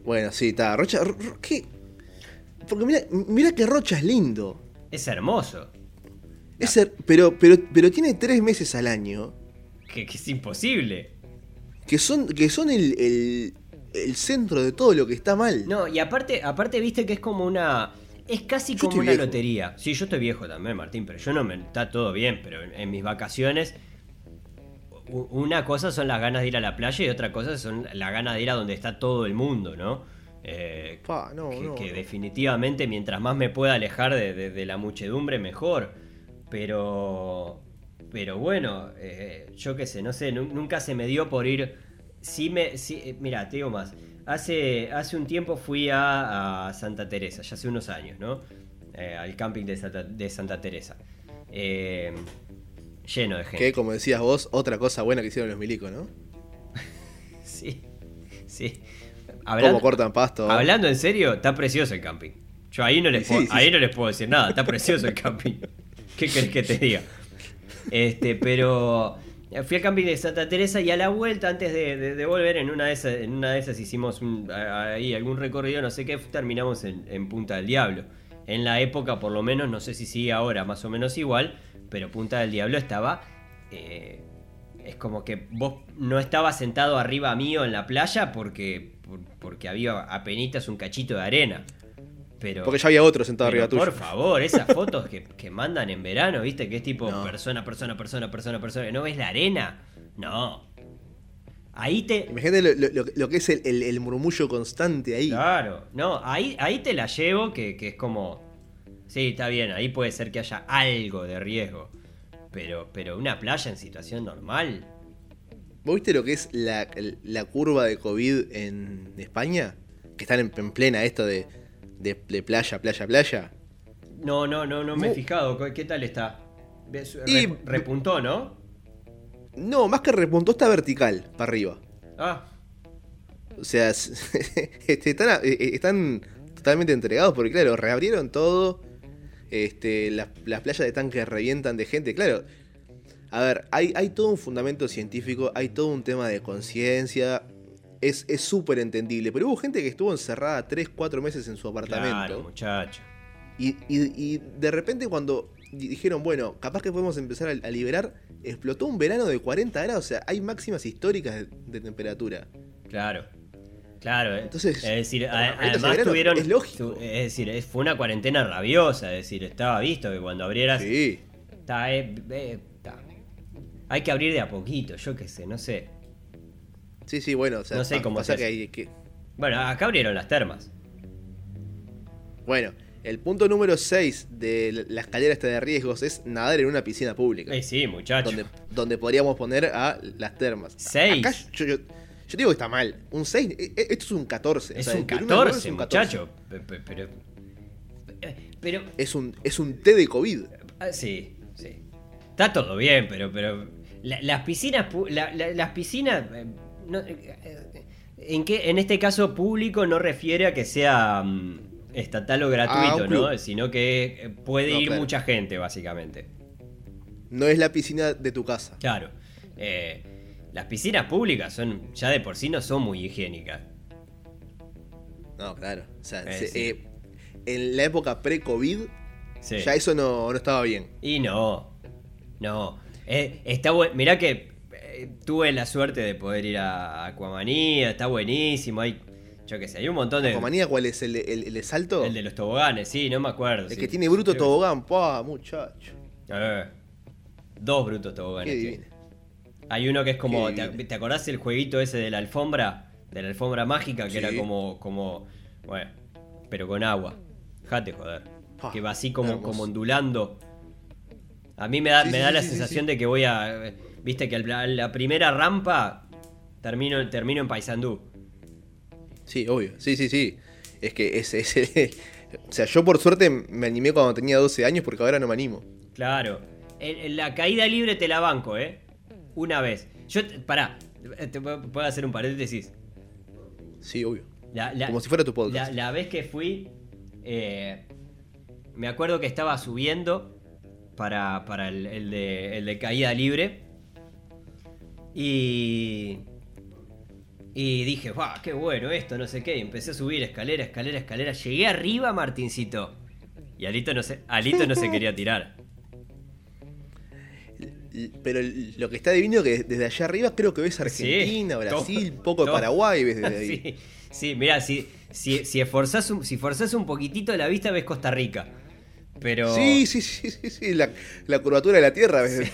Bueno, sí, está. Rocha. Ro- Ro- ¿Qué? Porque mira, mira que Rocha es lindo. Es hermoso. Es her- pero, pero, pero tiene tres meses al año. Que, que es imposible. Que son, que son el, el, el centro de todo lo que está mal. No, y aparte, aparte viste que es como una. Es casi como una viejo. lotería. Sí, yo estoy viejo también, Martín, pero yo no me. Está todo bien, pero en, en mis vacaciones. Una cosa son las ganas de ir a la playa y otra cosa son las ganas de ir a donde está todo el mundo, ¿no? Eh, Pa, no, que, no, que no. definitivamente mientras más me pueda alejar de, de- de la muchedumbre, mejor. Pero. Pero bueno, eh, yo qué sé, no sé, nu- nunca se me dio por ir. Sí me. Sí, eh, mira, te digo más. Hace, hace un tiempo fui a, a Santa Teresa, ya hace unos años, ¿no? Eh, al camping de Santa, de Santa Teresa. Eh, lleno de gente. Que como decías vos, otra cosa buena que hicieron los milicos, ¿no? Sí, sí. Cómo cortan pasto. Hablando en serio, está precioso el camping. Yo ahí no les, Sí, puedo, sí, ahí sí. no les puedo decir nada, está precioso el camping. ¿Qué querés que te diga? Este, pero fui al camping de Santa Teresa y a la vuelta, antes de, de- de volver, en una de esas, en una de esas hicimos un- ahí algún recorrido, no sé qué, terminamos en, en Punta del Diablo. En la época, por lo menos, no sé si sigue ahora, más o menos igual, pero Punta del Diablo estaba. eh, es como que vos no estabas sentado arriba mío en la playa porque, por- porque había apenitas un cachito de arena. Pero, Porque ya había otro sentado arriba tuyo. Por favor, esas fotos que, que mandan en verano, ¿viste? Que es tipo No. persona, persona, persona, persona, persona. ¿No ves la arena? No. Ahí te. Imagínate lo, lo- lo- lo que es el, el- el murmullo constante ahí. Claro. No, ahí, ahí te la llevo, que, que es como. Sí, está bien, ahí puede ser que haya algo de riesgo. Pero, pero una playa en situación normal. ¿Vos viste lo que es la, la curva de COVID en España? Que están en, en plena esto de, de- de playa, playa, playa. No, no, no, no me he Mu- fijado. ¿Qué- ¿Qué tal está? Repuntó, ¿no? No, más que repuntó está vertical, para arriba. Ah, O sea, este, están, eh, están totalmente entregados porque, claro, reabrieron todo. Este, las, las playas están que revientan de gente. Claro, a ver, hay, hay todo un fundamento científico, hay todo un tema de conciencia. Es súper entendible. Pero hubo gente que estuvo encerrada 3, 4 meses en su apartamento. claro, muchacho. Y, y- y de repente cuando dijeron, bueno, capaz que podemos empezar a, a liberar, explotó un verano de 40 grados, o sea, hay máximas históricas de, de temperatura. Claro. Claro, eh. Entonces, es decir, a- además tuvieron. es lógico. tu- es decir, fue una cuarentena rabiosa. Es decir, estaba visto que cuando abrieras. Sí. Está, eh, eh, está. Hay que abrir de a poquito, yo qué sé, no sé. Sí, sí, bueno, o sea, No sé cómo pasa que hay que... Bueno, acá abrieron las termas. Bueno, el punto número 6 de la- escalera esta de riesgos es nadar en una piscina pública. Eh, sí, muchacho. donde, donde podríamos poner a las termas. Seis. Acá yo, yo- yo digo que está mal. Un 6, esto es un 14. o Es sea, un del uno al nueve 14, es un 14. muchacho. Pe- pe- Pero. eh, Pero. Es un, es un té de COVID. ah, Sí, sí. Está todo bien, pero. pero la- las piscinas. la- la- las piscinas. eh, no, eh, eh, en, en este caso, público no refiere a que sea mm, estatal o gratuito, un ¿no? Sino que eh, puede No, ir claro. mucha gente, básicamente. No es la piscina de tu casa. Claro. Eh, las piscinas públicas son. Ya de por sí no son muy higiénicas. No, claro. O sea, Eh, se- sí. eh, en la época pre-COVID, Sí. ya eso no, no estaba bien. Y no, no. Está bueno. Mirá que tuve la suerte de poder ir a Aquamanía, está buenísimo. Hay, yo qué sé, hay un montón de. ¿Comanía cuál es el, el, el salto? El de los toboganes, sí, no me acuerdo. El sí. que tiene bruto Creo- tobogán. ¡Pah, muchacho! Eh, dos brutos toboganes. divino. Hay uno que es como. Qué ¿te, te acordás el jueguito ese de la alfombra? De la alfombra mágica, que Sí. era como. como. Bueno, pero con agua. Jate joder. Pa, que va así como, como ondulando. A mí me da, Sí, me da la sensación de que voy a. Viste que la, la primera rampa termino, termino en Paysandú. Sí, obvio. Sí, sí, sí. Es que es, es el- O sea, yo por suerte me animé cuando tenía 12 años porque ahora no me animo. Claro. En- la caída libre te la banco, ¿eh? Una vez. Yo, pará, te puedo hacer un paréntesis. Sí, obvio. La- la- Como si fuera tu La, podcast. la vez que fui, eh, me acuerdo que estaba subiendo para, para el, el de, el de caída libre. Y. Y dije, ¡guau! ¡Qué bueno esto! No sé qué. Y empecé a subir escalera, escalera, escalera. Llegué arriba, Martincito. Y Alito no se, Alito no se quería tirar. Pero lo que está divino que desde allá arriba creo que ves Argentina, Sí, Brasil, todo- poco de. Paraguay ves desde ahí. Sí, sí, mirá, si, si, si, esforzás un, si forzás un poquitito la vista ves Costa Rica. Pero. Sí, sí, sí, sí, sí, La, la curvatura de la Tierra. ves.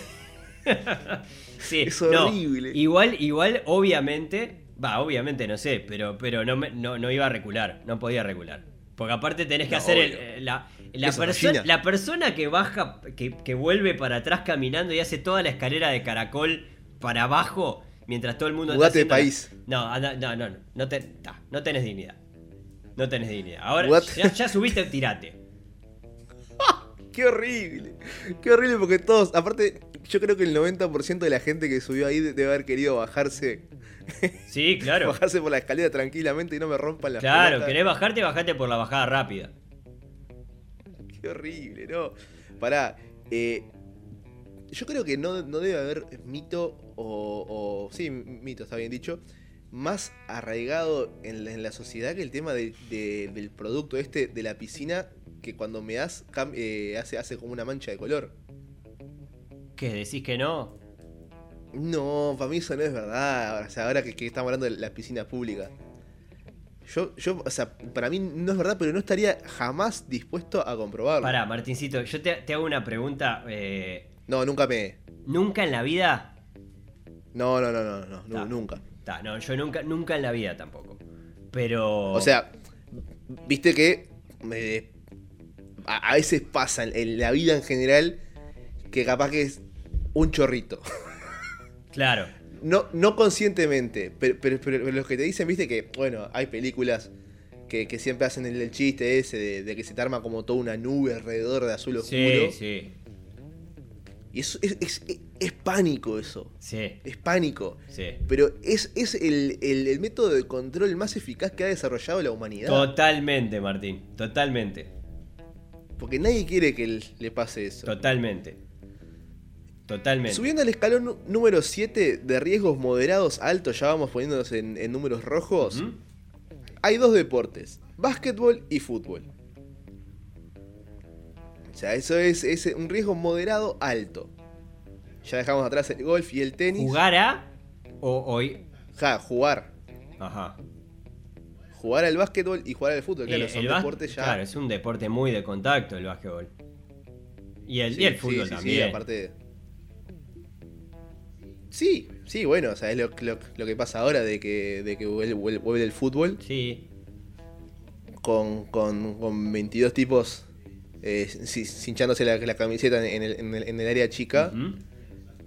Sí, Es no, horrible. igual, igual, obviamente, va, obviamente no sé, pero, pero no, me- no, no iba a recular, no podía recular. Porque aparte tenés que No, hacer el- eh, la, la, perso- la persona que baja, que, que vuelve para atrás caminando y hace toda la escalera de caracol para abajo, mientras todo el mundo Mudate de la- país. No, no, no, no, no, te- ta, no tenés dignidad. No tenés dignidad. Ahora, ya, ya subiste, tirate. Qué horrible. Qué horrible porque todos, aparte, yo creo que el 90% de la gente que subió ahí debe haber querido bajarse, Sí, claro. bajarse por la escalera tranquilamente y no me rompan las Claro, pelotas. querés bajarte, bajate por la bajada rápida. Qué horrible, ¿no? Pará, eh, yo creo que no, no debe haber mito o, o- Sí, mito, está bien dicho. Más arraigado en la, en la sociedad que el tema de- de- del producto este de la piscina que cuando me das eh, hace, hace como una mancha de color. ¿Qué? ¿Decís que no? No, para mí eso no es verdad. O sea, ahora que, que estamos hablando de la piscina pública. Yo, yo, o sea, para mí no es verdad, pero no estaría jamás dispuesto a comprobarlo. Pará, Martincito, yo te, te hago una pregunta. eh, No, nunca me. ¿Nunca en la vida? No, no, no, no, no, Ta. nunca. Ta, no, yo nunca, nunca en la vida tampoco. Pero. O sea, viste que me- a, a veces pasa en, en la vida en general que capaz que es un chorrito. Claro. No, no conscientemente, pero, pero, pero- los que te dicen, viste que, bueno, hay películas que, que siempre hacen el, el chiste ese de, de que se te arma como toda una nube alrededor de azul oscuro. Sí, sí. Y eso es, es- es- es pánico eso. Sí, Es pánico. sí. Pero es, es el, el- el método de control más eficaz que ha desarrollado la humanidad. Totalmente, Martín. Totalmente. Porque nadie quiere que le pase eso. Totalmente. Totalmente. Subiendo al escalón número 7 de riesgos moderados altos, ya vamos poniéndonos en, en números rojos. Hay dos deportes, básquetbol y fútbol. O sea, eso es, es un riesgo moderado alto. Ya dejamos atrás el golf y el tenis. ¿Jugar a? O hoy. Ja, jugar. Ajá. Jugar al básquetbol y jugar al fútbol. Claro, Eh, son deportes ya. Claro, es un deporte muy de contacto el básquetbol. Y el, Sí, y el fútbol sí, sí, también. aparte. Sí, sí, bueno, o sea, es lo, lo- lo que pasa ahora de que, de que vuelve, vuelve- el fútbol Sí. con, con, con 22 tipos eh, ci- cinchándose la, la camiseta en el, en el- en el área chica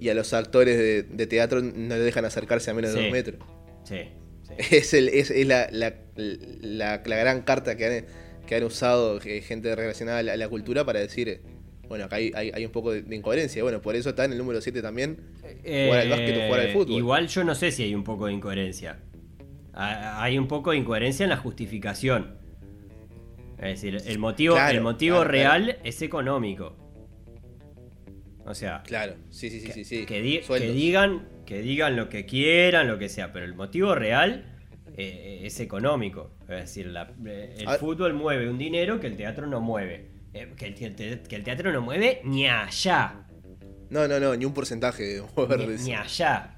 y a los actores de, de teatro no le dejan acercarse a menos de dos metros. Sí. sí. Es, el, es, es la, la, la- la gran carta que han, que han usado eh, gente relacionada a la, a la cultura para decir, bueno, acá hay, hay, hay un poco de, de incoherencia. Bueno, por eso está en el número 7 también. Jugar al básquet o jugar al Eh, fútbol. Igual yo no sé si hay un poco de incoherencia. Ha- Hay un poco de incoherencia en la justificación. Es decir, el motivo, Claro, el motivo claro, real es económico. O sea, Claro, sí, sí, sí, sí. sí. que, di- que digan, que digan lo que quieran, lo que sea, pero el motivo real eh, es económico. Es decir, la- eh, el fútbol mueve un dinero que el teatro no mueve. Eh, que, el, te- que el teatro no mueve ni allá. No, no, no, ni un porcentaje de mover Ni, ni allá.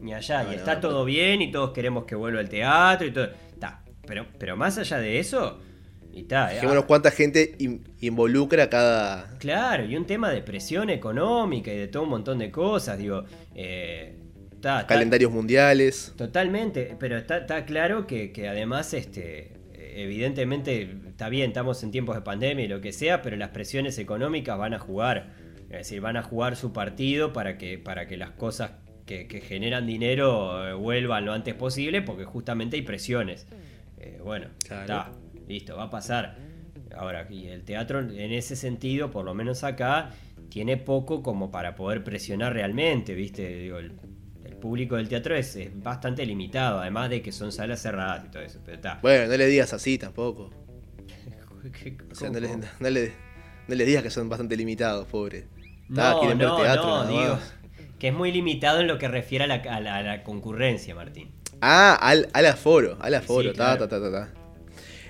Ni allá. No, y está no. todo bien y todos queremos que vuelva el teatro y todo. Está. Pero, pero más allá de eso. Y está. eh, Fijémonos cuánta gente in- involucra cada. Claro, y un tema de presión económica y de todo un montón de cosas. Digo. Eh, calendarios mundiales. Totalmente, pero está, está claro que, que además, este, evidentemente, está bien, estamos en tiempos de pandemia y lo que sea, pero las presiones económicas van a jugar. Es decir, van a jugar su partido para que, para que las cosas que, que generan dinero eh, vuelvan lo antes posible, porque justamente hay presiones. Eh, bueno, Claro. está, listo, va a pasar. Ahora, y el teatro en ese sentido, por lo menos acá, tiene poco como para poder presionar realmente, ¿viste? Digo, el público del teatro es, es bastante limitado, además de que son salas cerradas y todo eso. Pero está. Bueno, no le digas así tampoco. O sea, no le, no le- no le digas que son bastante limitados, pobre. Ta, No, quieren ver no, teatro. no, nada digo, que es muy limitado en lo que refiere a la, a la- a la concurrencia, Martín. Ah, al, al aforo, al aforo, Sí, ta, claro. ta, ta, ta, ta.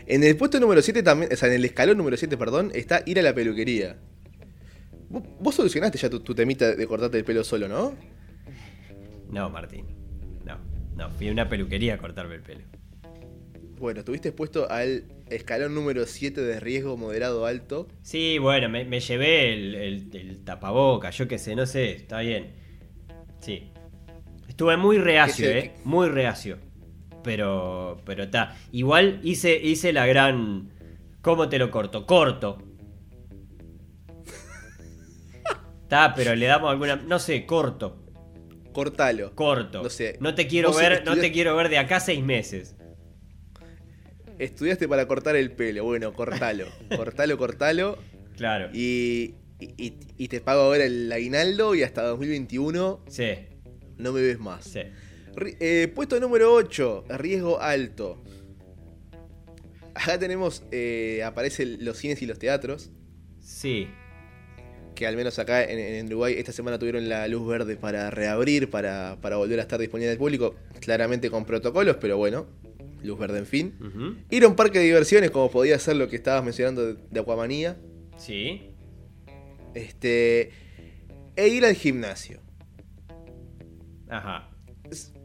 En el puesto número 7 también, o sea, en el escalón número 7, perdón, está ir a la peluquería. Vos, vos solucionaste ya tu, tu temita de cortarte el pelo solo, ¿no? No, Martín. No, no, fui a una peluquería a cortarme el pelo. Bueno, estuviste expuesto al escalón número 7 de riesgo moderado alto. Sí, bueno, me, me llevé el, el, el tapaboca, yo qué sé, no sé, está bien. Sí. Estuve muy reacio, eh, muy reacio. Pero, pero está. Igual hice, hice la gran... ¿Cómo te lo corto? Corto. Está, pero le damos alguna... No sé, corto. Cortalo. Corto. No sé. No te quiero ver, no te quiero ver de acá seis meses. Estudiaste para cortar el pelo. Bueno, cortalo. cortalo, cortalo. Claro. Y, y, y te pago ahora el aguinaldo y hasta 2021 Sí, no me ves más. sí. Eh, puesto número 8, riesgo alto. Acá tenemos, eh, aparecen los cines y los teatros. Sí. Que al menos acá en, en Uruguay esta semana tuvieron la luz verde para reabrir, para, para volver a estar disponible al público. Claramente con protocolos, pero bueno, luz verde en fin. Ir a un parque de diversiones, como podía ser lo que estabas mencionando de, de Aquamanía. Sí. Este. E ir al gimnasio. Ajá.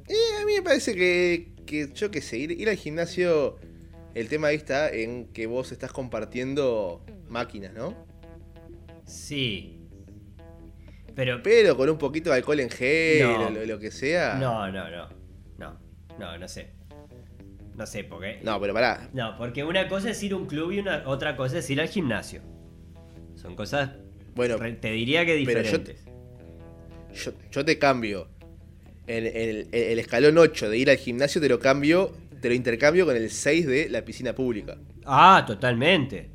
Eh, a mí me parece que, que yo qué sé, ir, ir al gimnasio, el tema ahí está en que vos estás compartiendo máquinas, ¿no? Sí. Pero. Pero con un poquito de alcohol en gel No. o lo, lo que sea. No, no, no. No. No, no sé. No sé, porque. No, pero pará. No, porque una cosa es ir a un club y una otra cosa es ir al gimnasio. Son cosas, Bueno, te diría que pero yo- diferentes. yo, yo te cambio. El, el- el escalón 8 de ir al gimnasio te lo cambio, te lo intercambio con el 6 de la piscina pública. Ah, totalmente.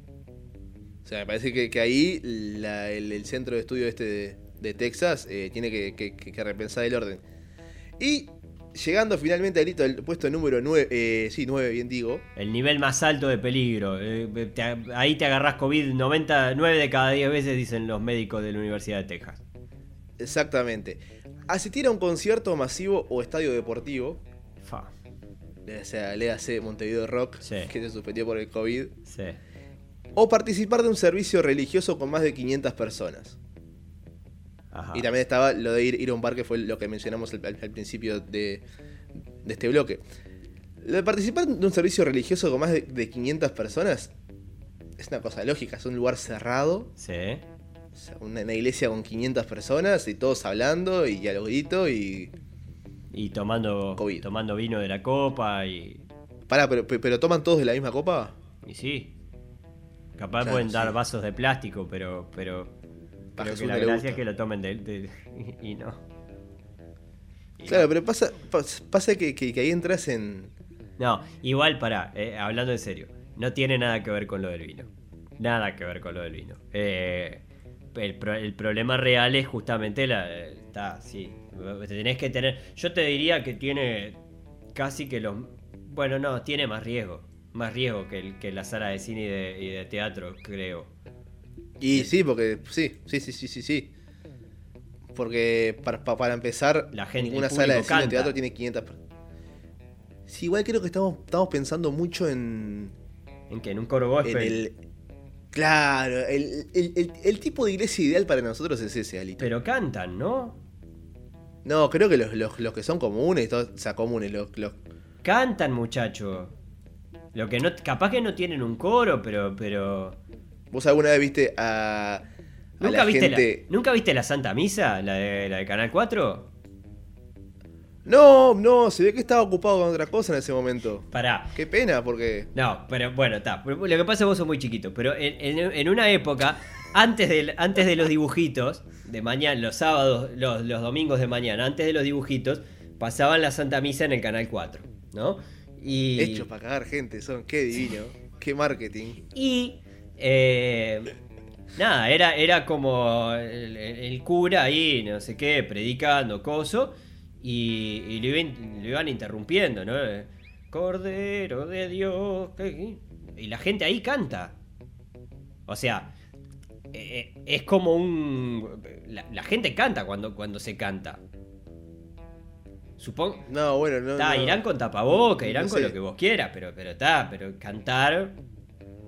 O sea, me parece que, que ahí la- el, el centro de estudio este de, de Texas eh, tiene que, que- que- repensar el orden. Y llegando finalmente al hito del puesto número 9, eh, sí, 9 bien digo, El nivel más alto de peligro. Eh, te- ahí te agarrás COVID 99 de cada 10 veces, dicen los médicos de la Universidad de Texas. exactamente. Asistir a un concierto masivo o estadio deportivo, Fa. o sea, léase Montevideo Rock, Sí. que se suspendió por el COVID, Sí. O participar de un servicio religioso con más de 500 personas. Ajá. Y también estaba lo de ir, ir a un bar, que fue lo que mencionamos al, principio de, de este bloque. Lo de participar de un servicio religioso con más de, de 500 personas es una cosa lógica, es un lugar cerrado, Sí. o sea, una, una iglesia con 500 personas y todos hablando y a los gritos y... Y tomando, COVID. tomando vino de la copa y. Pará, pero, pero, pero ¿toman todos de la misma copa? Y sí. Capaz Claro, pueden dar vasos de plástico, pero. pero creo que la gracia gusta. es que lo tomen de. de- y no. Y Claro, no. pero pasa, pas- pasa que, que- que ahí entras en... No, igual para, hablando en serio, no tiene nada que ver con lo del vino. Nada que ver con lo del vino. Eh, el, pro- el problema real es justamente la. Está, sí. Tenés que tener. Yo te diría que tiene casi que los. Bueno, no, tiene más riesgo. Más riesgo que, el- que la sala de cine y de, y de teatro, creo. Y sí, porque sí, sí, sí, sí, sí, sí. Porque para, pa- para empezar, La gente, ninguna el sala de cine canta. teatro tiene 500 personas. Sí, igual creo que estamos, estamos pensando mucho en, ¿En qué? ¿En un coro en gospel? el... Claro, el, el- el- el tipo de iglesia ideal para nosotros es ese, Alito. Pero cantan, ¿no? No, creo que los, los- los que son comunes, todos- o sea, comunes, los, los- Cantan, muchacho. Lo que no, capaz que no tienen un coro, pero, pero. ¿Vos alguna vez viste a, a ¿Nunca la viste, gente... la, ¿Nunca viste la Santa Misa? ¿La de, la de Canal 4? No, no, se ve que estaba ocupado con otra cosa en ese momento. Pará. Qué pena, porque... No, pero bueno, está. Lo que pasa es que vos sos muy chiquito. Pero en, en- en una época, antes de, antes de los dibujitos, de mañana, los sábados, los, los domingos de mañana, antes de los dibujitos, pasaban la Santa Misa en el Canal 4, ¿no? Y, Hechos para cagar gente, son, qué divino, qué marketing. Y eh, nada, era, era como el, cura ahí, no sé qué, predicando, coso, y, y lo, iban, lo iban interrumpiendo, ¿no? Cordero de Dios. Y la gente ahí canta. O sea, eh, eh, es como un... La, la gente canta cuando, cuando se canta. Supongo... No, bueno, no. Está, no. irán con tapaboca, irán No con sé. lo que vos quieras, pero pero está, pero cantar.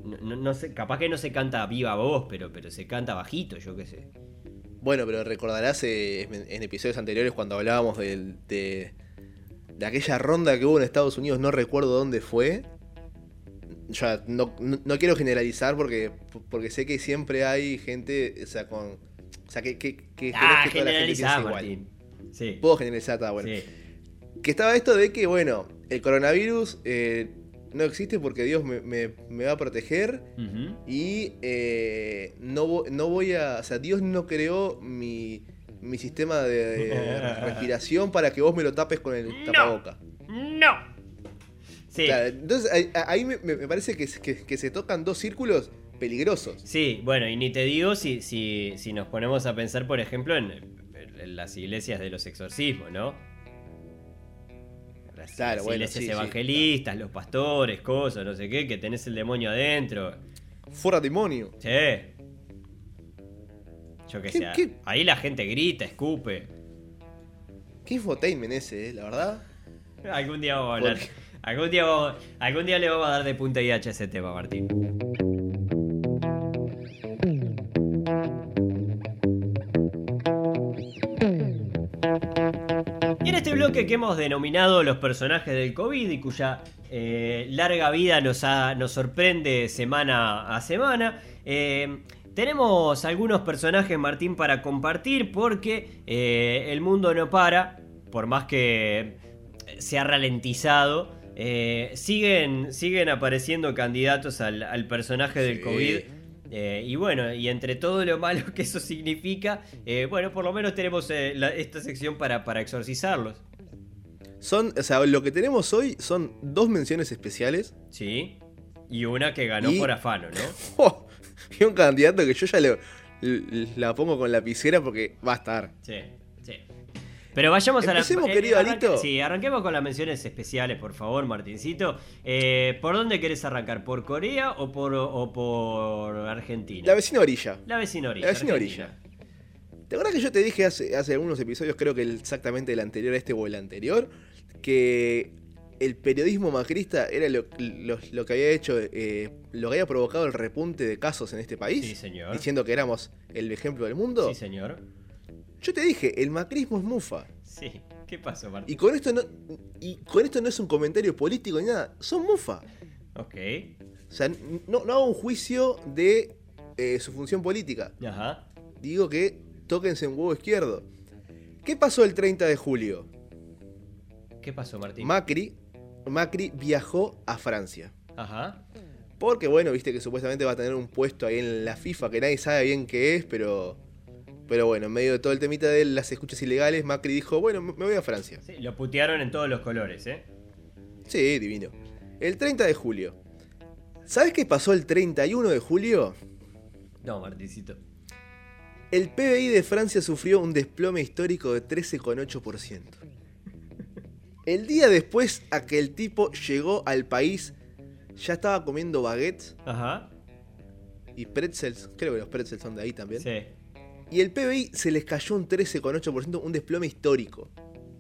No, no- sé, capaz que no se canta viva voz, pero, pero se canta bajito, yo qué sé. Bueno, pero recordarás eh, en, episodios anteriores cuando hablábamos del- de, de aquella ronda que hubo en Estados Unidos, no recuerdo dónde fue. Ya, no, no- no quiero generalizar porque, porque sé que siempre hay gente, o sea, con. O sea, que, que, que ah, que toda la gente igual. Martín. Sí. Puedo generalizar, está bueno. sí. Que estaba esto de que, bueno, el coronavirus eh, no existe porque Dios me, me- me va a proteger. Y eh, no, no voy a. O sea, Dios no creó mi, mi sistema de, de respiración para que vos me lo tapes con el No. tapaboca. No. Sí. Claro, entonces ahí, ahí me, me parece que, que- que se tocan dos círculos peligrosos. Sí, bueno, y ni te digo si, si, si nos ponemos a pensar, por ejemplo, en, en las iglesias de los exorcismos, ¿no? Las, Claro, las bueno, iglesias sí, sí. evangelistas, los pastores, cosas, no sé qué, que tenés el demonio adentro. Fuera demonio. Sí. Yo qué ¿Qué- sé. qué? Ahí la gente grita, escupe. Qué infotainment ese, eh, la verdad. Algún día vamos a hablar. Algún día, vamos- algún día le vamos a dar de punta y hacha a ese tema, Martín. Este bloque que hemos denominado los personajes del COVID y cuya eh, larga vida nos, ha- nos sorprende semana a semana, eh, tenemos algunos personajes, Martín, para compartir porque eh, el mundo no para, por más que se ha ralentizado. siguen, siguen apareciendo candidatos al, al personaje del. COVID. Eh, y bueno, y entre todo lo malo que eso significa, eh, bueno, por lo menos tenemos eh, la- esta sección para, para exorcizarlos. Son, o sea, lo que tenemos hoy son dos menciones especiales. Sí. Y una que ganó Y- por afano, ¿no? Oh, y un candidato que yo ya le, le- la pongo con lapicera porque va a estar. Sí, sí. Pero vayamos a la. Empecemos, querido Alito. Sí, arranquemos con las menciones especiales, por favor, Martincito. Eh, ¿Por dónde querés arrancar? ¿Por Corea o por, o por Argentina? La vecina orilla. La vecina orilla. La vecina Argentina. ¿Te acuerdas que yo te dije hace, hace algunos episodios, creo que exactamente el anterior a este o el anterior, que el periodismo macrista era lo, lo- lo que había hecho, eh, lo que había provocado el repunte de casos en este país? Sí, señor. Diciendo que éramos el ejemplo del mundo. Sí, señor. Yo te dije, el macrismo es mufa. Sí. ¿Qué pasó, Martín? Y con esto no, y con esto no es un comentario político ni nada, son mufa. Ok. O sea, no, no hago un juicio de eh, su función política. Ajá. Digo que tóquense un huevo izquierdo. ¿Qué pasó el 30 de julio? ¿Qué pasó, Martín? Macri, Macri viajó a Francia. Ajá. Porque bueno, viste que supuestamente va a tener un puesto ahí en la FIFA que nadie sabe bien qué es, pero pero bueno, en medio de todo el temita de las escuchas ilegales, Macri dijo, bueno, me voy a Francia. Sí, lo putearon en todos los colores, ¿eh? Sí, divino. El 30 de julio. ¿Sabes qué pasó el 31 de julio? No, Martincito. El PBI de Francia sufrió un desplome histórico de 13,8%. El día después a que el tipo llegó al país, ya estaba comiendo baguettes Ajá. y pretzels. Creo que los pretzels son de ahí también. Sí. Y el PBI se les cayó un 13,8%, un desplome histórico.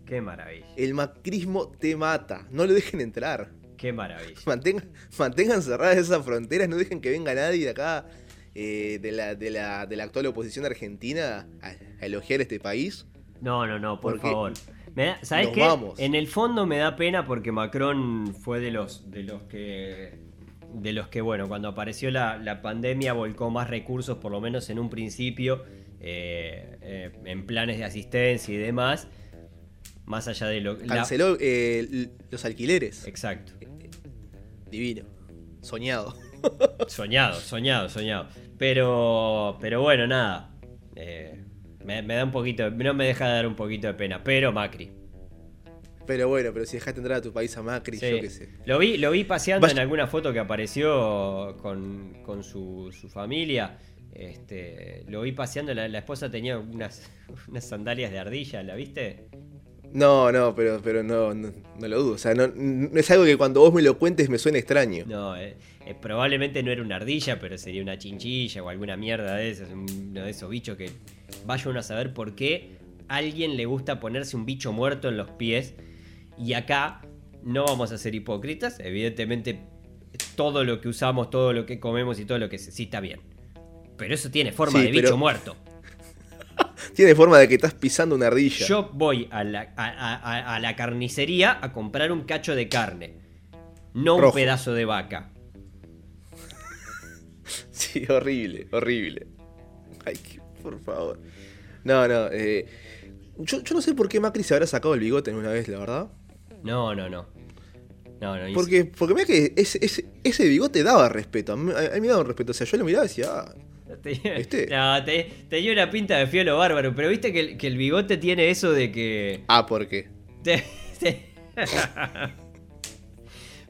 Qué maravilla. El macrismo te mata. No lo dejen entrar. Qué maravilla. Mantengan, mantengan cerradas esas fronteras, no dejen que venga nadie de acá, eh, de, la, de, la, de la actual oposición argentina, a, a elogiar este país. No, no, no, por favor. Me da- ¿Sabes qué? vamos. En el fondo me da pena porque Macron fue de los, de los que. De los que, bueno, cuando apareció la, la pandemia volcó más recursos, por lo menos en un principio, eh, eh, en planes de asistencia y demás. Más allá de lo. la- Canceló eh, los alquileres. Exacto. Divino. Soñado. Soñado, soñado, soñado. Pero, pero bueno, nada. Me, me da un poquito, no me deja de dar un poquito de pena. Pero Macri. Pero bueno, pero si dejaste entrar a tu país a Macri, Sí. yo qué sé. Lo vi, lo vi paseando Vaya- en alguna foto que apareció con, con su, su familia. Este, lo vi paseando, la, la esposa tenía unas, unas sandalias de ardilla, ¿la viste? No, no, pero, pero no, no, no lo dudo. O sea, no, no es algo que cuando vos me lo cuentes me suene extraño. No, eh, eh, probablemente no era una ardilla, pero sería una chinchilla o alguna mierda de esas, uno de esos bichos que vaya uno a saber por qué a alguien le gusta ponerse un bicho muerto en los pies. Y acá no vamos a ser hipócritas, evidentemente todo lo que usamos, todo lo que comemos y todo lo que se sí está bien. Pero eso tiene forma Sí, de bicho muerto. Tiene forma de que estás pisando una ardilla. Yo voy a la, a- a- a- a la carnicería a comprar un cacho de carne, no un pedazo de vaca. Sí, horrible, horrible. Ay, por favor. No, no, eh, yo, yo no sé por qué Macri se habrá sacado el bigote en una vez, la verdad. No, no, no. No, no. Porque, porque mira que ese, ese, ese bigote daba respeto. A mí, a mí me daba un respeto. O sea, yo lo miraba y decía, ah, Te- ¿Viste? No, te, tenía una pinta de fiolo bárbaro, pero viste que el, que el bigote tiene eso de que. ah, ¿por qué? te- te-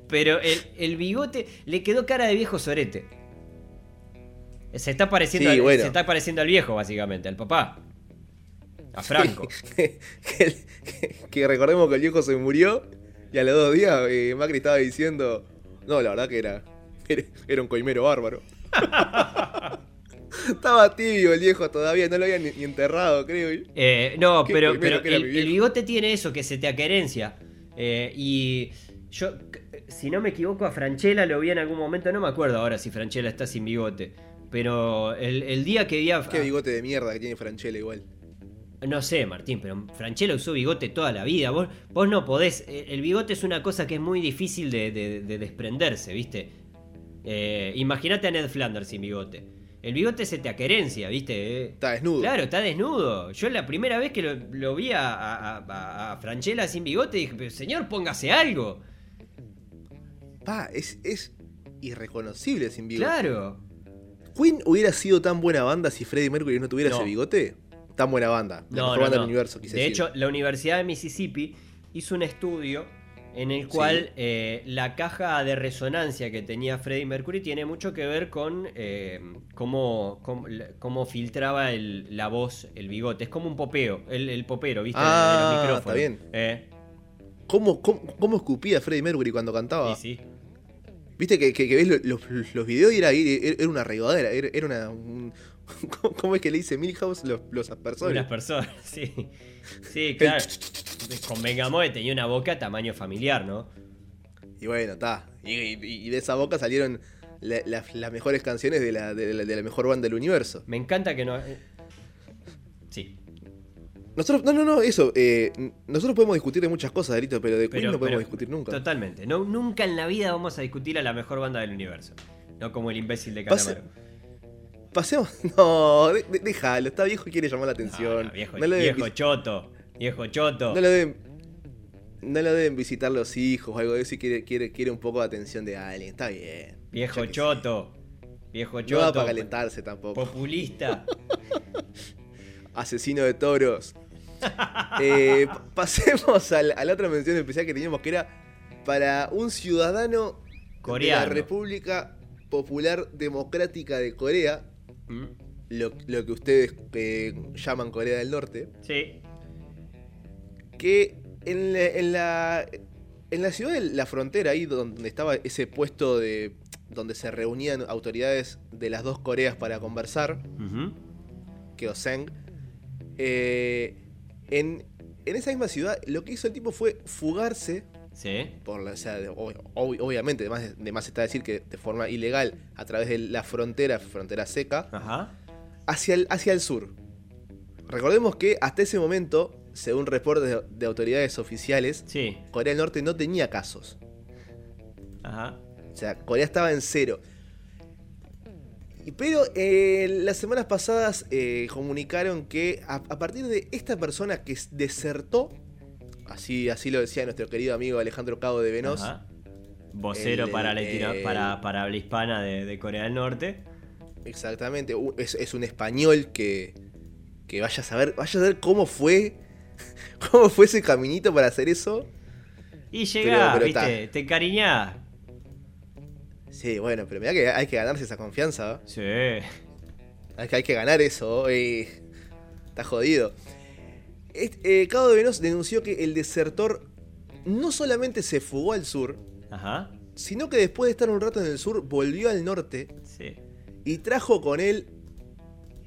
pero el, el bigote le quedó cara de viejo sorete. Se está pareciendo, Sí, al, bueno. se está pareciendo al viejo, básicamente, al papá. A Franco. que, que- que recordemos que el viejo se murió y a los dos días eh, Macri estaba diciendo, no, la verdad que era, era, era un coimero bárbaro. Estaba tibio el viejo todavía, no lo habían ni, ni enterrado, creo. Eh, no, pero, el, bigote tiene eso, que se te aquerencia. Eh, y yo, si no me equivoco, a Franchella lo vi en algún momento, no me acuerdo ahora si Franchella está sin bigote. Pero el, el día que vi a... Qué bigote de mierda que tiene Franchella igual. No sé, Martín, pero Franchella usó bigote toda la vida. Vos, vos no podés. eh, El bigote es una cosa que es muy difícil de, de- de desprenderse, ¿viste? Eh, Imagínate a Ned Flanders sin bigote. El bigote se te aquerencia, ¿viste? Está desnudo. Claro, está desnudo. Yo la primera vez que lo, lo vi a, a, a- a Franchella sin bigote dije, pero señor, póngase algo. Pa, es, es irreconocible sin bigote. Claro. ¿Queen hubiera sido tan buena banda si Freddie Mercury no tuviera No. ese bigote? Tan buena banda. La No, mejor no, banda del universo, quise De decir. hecho, la Universidad de Mississippi hizo un estudio en el cual eh, la caja de resonancia que tenía Freddie Mercury tiene mucho que ver con eh, cómo, cómo, cómo filtraba el- la voz, el bigote. Es como un popeo, el, el popero, ¿viste? Ah, los micrófonos. está bien. Eh, ¿Cómo, cómo, cómo escupía Freddie Mercury cuando cantaba? sí, sí. Viste que, que- que ves lo- los, los videos y era, era una regodera, era, era una... un- ¿cómo, es que le dice Milhouse los, los aspersores? Unas personas, sí. Sí, claro. Convengamos que tenía una boca tamaño familiar, ¿no? Y bueno, está. Y, y- y de esa boca salieron la- la- las mejores canciones de la, de, la, de la mejor banda del universo. Me encanta que no... eh, Sí. Nosotros, no, no, no, eso. eh, nosotros podemos discutir de muchas cosas, Delito, pero de Queen Pero- no podemos pero- discutir nunca. Totalmente. No, nunca en la vida vamos a discutir a la mejor banda del universo. No como el imbécil de Pase- Calamaro. Pasemos. No, de- de- déjalo, está viejo y quiere llamar la No, atención. no, viejo, No lo deben viejo choto. Viejo choto. no lo deben. No lo deben visitar los hijos o algo de eso y quiere, quiere, quiere un poco de atención de alguien. Está bien. viejo choto. Viejo No va choto. para calentarse tampoco. populista. Asesino de toros. Eh, pa- pasemos al- a la otra mención especial que teníamos que era para un ciudadano Coreano. de la República Popular Democrática de Corea, Mm, lo, lo que ustedes eh, llaman Corea del Norte, Sí. Que en la, en la, en la ciudad de la frontera, ahí donde estaba ese puesto de donde se reunían autoridades de las dos Coreas para conversar. Keoseng, eh, en, en esa misma ciudad lo que hizo el tipo fue fugarse, Sí. por la, o sea, de- ob- ob- obviamente, además de más está decir que de forma ilegal, a través de la frontera, frontera seca, Ajá. hacia el, hacia el sur. Recordemos que hasta ese momento, según reportes de, de autoridades oficiales, Sí. Corea del Norte no tenía casos. Ajá. O sea, Corea estaba en cero. Pero eh, las semanas pasadas eh, comunicaron que a, a partir de esta persona que desertó, así, así lo decía nuestro querido amigo Alejandro Cabo de Venos, Ajá. Vocero El- para, Latino- el- para, para habla hispana de, de Corea del Norte. exactamente, es, es un español que, que vaya a saber, vaya a saber cómo fue, cómo fue ese caminito para hacer eso. Y llega, pero viste, te encariñás. Sí, bueno, pero mira que hay que ganarse esa confianza. ¿va? Sí. Hay que, hay que ganar eso. eh. Está jodido. Este, eh, Cabo de Venos denunció que el desertor no solamente se fugó al sur, Ajá. sino que después de estar un rato en el sur volvió al norte Sí. y trajo con él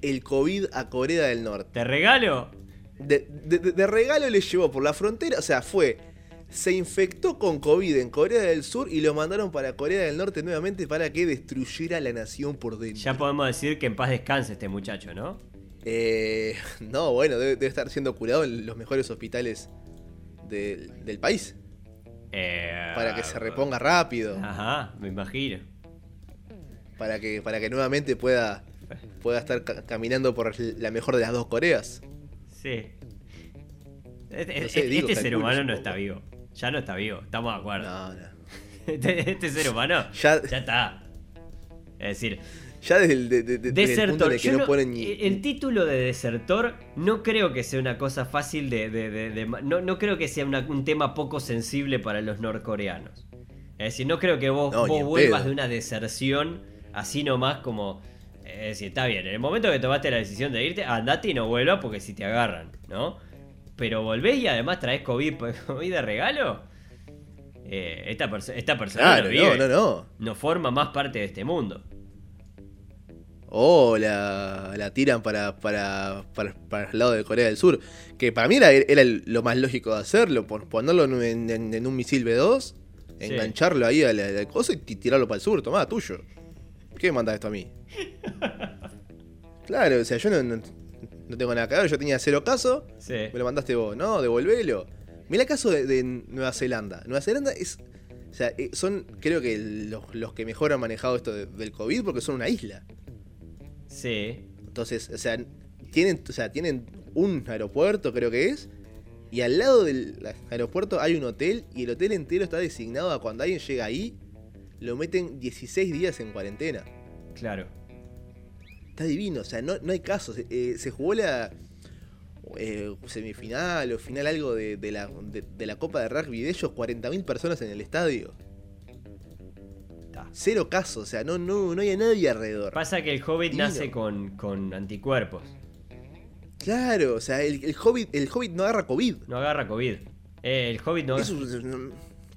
el COVID a Corea del Norte. ¿Te regalo? De, de- de- de regalo le llevó por la frontera, o sea, fue, se infectó con COVID en Corea del Sur y lo mandaron para Corea del Norte nuevamente para que destruyera la nación por dentro. Ya podemos decir que en paz descanse este muchacho, ¿no? Eh, no, bueno, debe, debe estar siendo curado en los mejores hospitales del, del país. Eh, Para que se reponga rápido. Ajá, me imagino. Para que, para que nuevamente pueda, pueda estar ca- caminando por la mejor de las dos Coreas. Sí. Este, No sé, este- digo, este ser humano no está vivo. Ya no está vivo, estamos de acuerdo. No, no. Este, este ser humano Ya- ya, está. Es decir, Ya desde el, de- de- de- desde el punto el que no, no- ponen ni. El título de desertor no creo que sea una cosa fácil de. de- de- de- no, no creo que sea una- un tema poco sensible para los norcoreanos. Es decir, no creo que vos, No, vos vuelvas pedo. de una deserción así nomás como. Es decir, está bien, en el momento que tomaste la decisión de irte, andate y no vuelvas porque si te agarran, ¿no? Pero volvés y además traes COVID, COVID de regalo. Eh, esta, perso- esta persona Claro, no vive, no, no, no. forma más parte de este mundo. O la, la tiran para, para, para, para el lado de Corea del Sur. Que para mí era, era lo más lógico de hacerlo. Por ponerlo en, en- en un misil B2, engancharlo ahí al, al coso y ti- tirarlo para el sur. Tomá, tuyo. ¿Qué me mandas esto a mí? claro, o sea, yo no, no, no tengo nada que ver. Yo tenía cero caso. Sí. Me lo mandaste vos. No, devolvelo. Mirá el caso de, de Nueva Zelanda. Nueva Zelanda es. O sea, eh, son creo que los, los que mejor han manejado esto de- del COVID porque son una isla. Sí. Entonces, o sea, tienen, o sea, tienen un aeropuerto, creo que es. Y al lado del aeropuerto hay un hotel. Y el hotel entero está designado a cuando alguien llega ahí. Lo meten 16 días en cuarentena. Claro. Está divino, o sea, no, no hay casos. Eh, se jugó la eh, semifinal o final algo de, de la, de, de la Copa de Rugby de ellos, 40.000 personas en el estadio. Cero casos, o sea, no, no, no hay a nadie alrededor. Pasa que el Hobbit Divino. nace con, con anticuerpos. Claro, o sea, el, el Hobbit, el Hobbit no agarra COVID. No agarra COVID. Eh, el Hobbit no Eso es-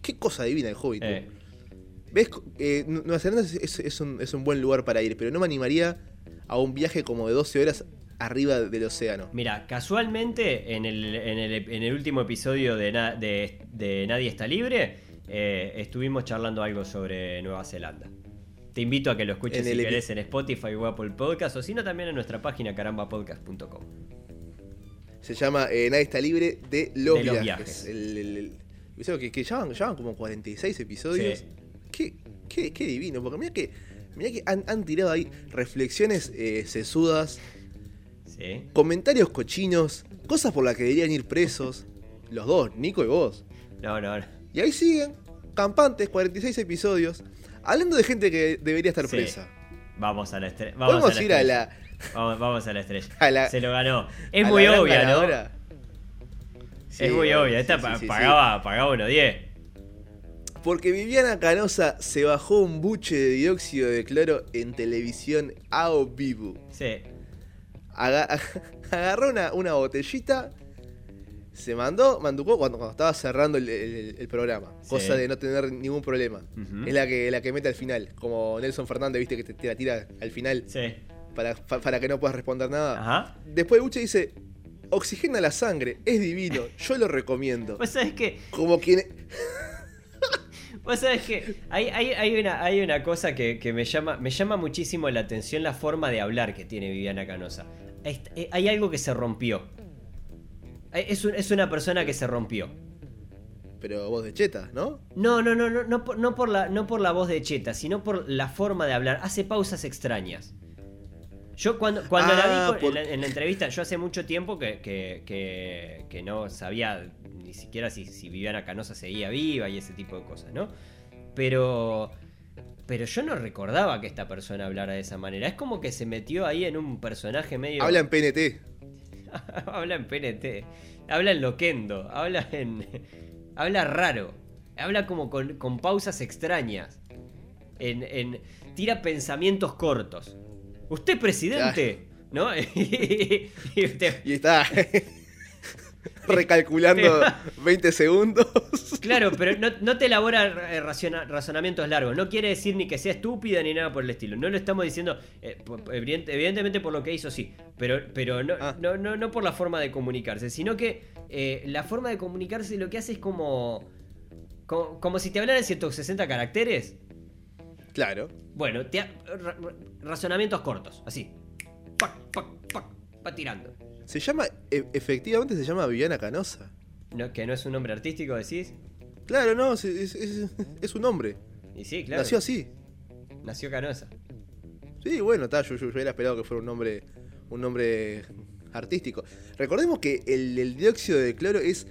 qué cosa divina el Hobbit. Eh, ¿Ves? Eh, Nu- Nueva Zelanda es, es- es un, es un buen lugar para ir, pero no me animaría a un viaje como de 12 horas arriba del océano. Mira, casualmente en el, en el, en el último episodio de, Na- de- de Nadie está libre, eh, estuvimos charlando algo sobre Nueva Zelanda. Te invito a que lo escuches En si querés en Spotify o Apple Podcast, o si no también en nuestra página carambapodcast.com. Se llama eh, Nadie está libre de los De los viajes. viajes. El, el- el- que, que ya, van, ya van como 46 episodios. Sí. Qué, qué- qué divino, porque mira que, mirá que han, han tirado ahí reflexiones eh, sesudas, ¿Sí? comentarios cochinos, cosas por las que deberían ir presos. Los dos, Nico y vos. No, no, no. Y ahí siguen, campantes, 46 episodios, hablando de gente que debería estar Sí. presa. Vamos a la estrella. Vamos Podemos a la ir a la, Vamos, vamos a la estrella. A la- Se lo ganó. Es a muy obvia, ¿no? Sí, es muy obvia. Esta pagaba, pagaba unos 10. Porque Viviana Canosa se bajó un buche de dióxido de cloro en televisión a vivo. Sí. Aga- agarró una, una botellita, se mandó, manducó cuando, cuando estaba cerrando el, el- el programa. Sí. Cosa de no tener ningún problema. Es la que, la que mete al final. Como Nelson Fernández, viste que te, te la tira al final Sí. para, pa- para que no puedas responder nada. Ajá. Después buche dice, oxigena la sangre, es divino, yo lo recomiendo. Vos sabés que. Como quien... Vos sabés que hay, hay, hay una, hay una cosa que, que me, llama, me llama muchísimo la atención, la forma de hablar que tiene Viviana Canosa. Hay, hay algo que se rompió. Hay- Es, un- es una persona que se rompió. Pero vos de cheta, ¿no? No, no, no, no, no, por, no, por la, no por la voz de Cheta, sino por la forma de hablar. Hace pausas extrañas. Yo cuando, cuando la Ah, vi por- en, la, en la entrevista, yo hace mucho tiempo que, que, que- que no sabía ni siquiera si, si Viviana Canosa seguía viva y ese tipo de cosas, ¿no? Pero, pero yo no recordaba que esta persona hablara de esa manera. Es como que se metió ahí en un personaje medio... Habla en PNT. habla en PNT, habla en loquendo, habla en. habla raro, habla como con, con pausas extrañas. En, en- tira pensamientos cortos. Usted presidente, ¿no? y usted- Y está recalculando 20 segundos. claro, pero no, no te elabora eh, raciona- razonamientos largos. No quiere decir ni que sea estúpida ni nada por el estilo. No lo estamos diciendo, eh, evidentemente por lo que hizo, sí. Pero, pero no, Ah. no, no, no por la forma de comunicarse, sino que eh, la forma de comunicarse lo que hace es como, como. como si te hablara en 160 caracteres. Claro. Bueno, te ha- ra- ra- razonamientos cortos, así. Pac, pac, pac, va tirando. Se llama, e- efectivamente se llama Viviana Canosa. No, que no es un nombre artístico, decís. Claro, no, es, es, es- es un hombre. Y sí, claro. Nació así. Nació Canosa. Sí, bueno, está, yo, yo, yo hubiera esperado que fuera un nombre, un nombre artístico. Recordemos que el, el dióxido de cloro es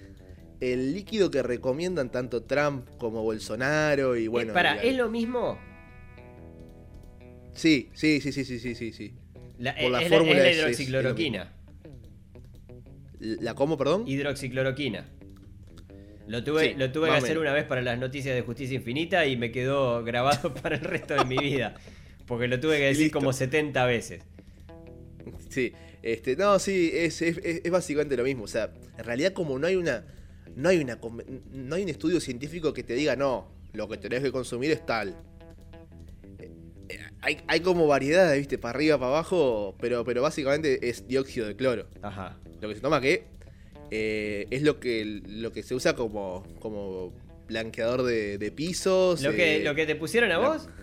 el líquido que recomiendan tanto Trump como Bolsonaro y bueno. Eh, para, ¿es lo mismo? Sí, sí, sí, sí, sí, sí, sí, sí. La, Por la es, fórmula es la es- hidroxicloroquina. ¿La cómo, perdón? Hidroxicloroquina. Lo tuve, Sí, lo tuve que hacer menos. una vez para las noticias de Justicia Infinita y me quedó grabado para el resto de mi vida. Porque lo tuve que decir Listo. como 70 veces. Sí, este, no, sí, es, es- es- básicamente lo mismo. O sea, en realidad como no hay una. No hay una no hay un estudio científico que te diga no, lo que tenés que consumir es tal. Hay, hay como variedades, ¿viste? Para arriba, para abajo, pero, pero básicamente es dióxido de cloro. Ajá. Lo que se toma que eh, es lo que, lo que se usa como, como blanqueador de, de pisos. ¿Lo que, eh, ¿Lo que te pusieron a vos?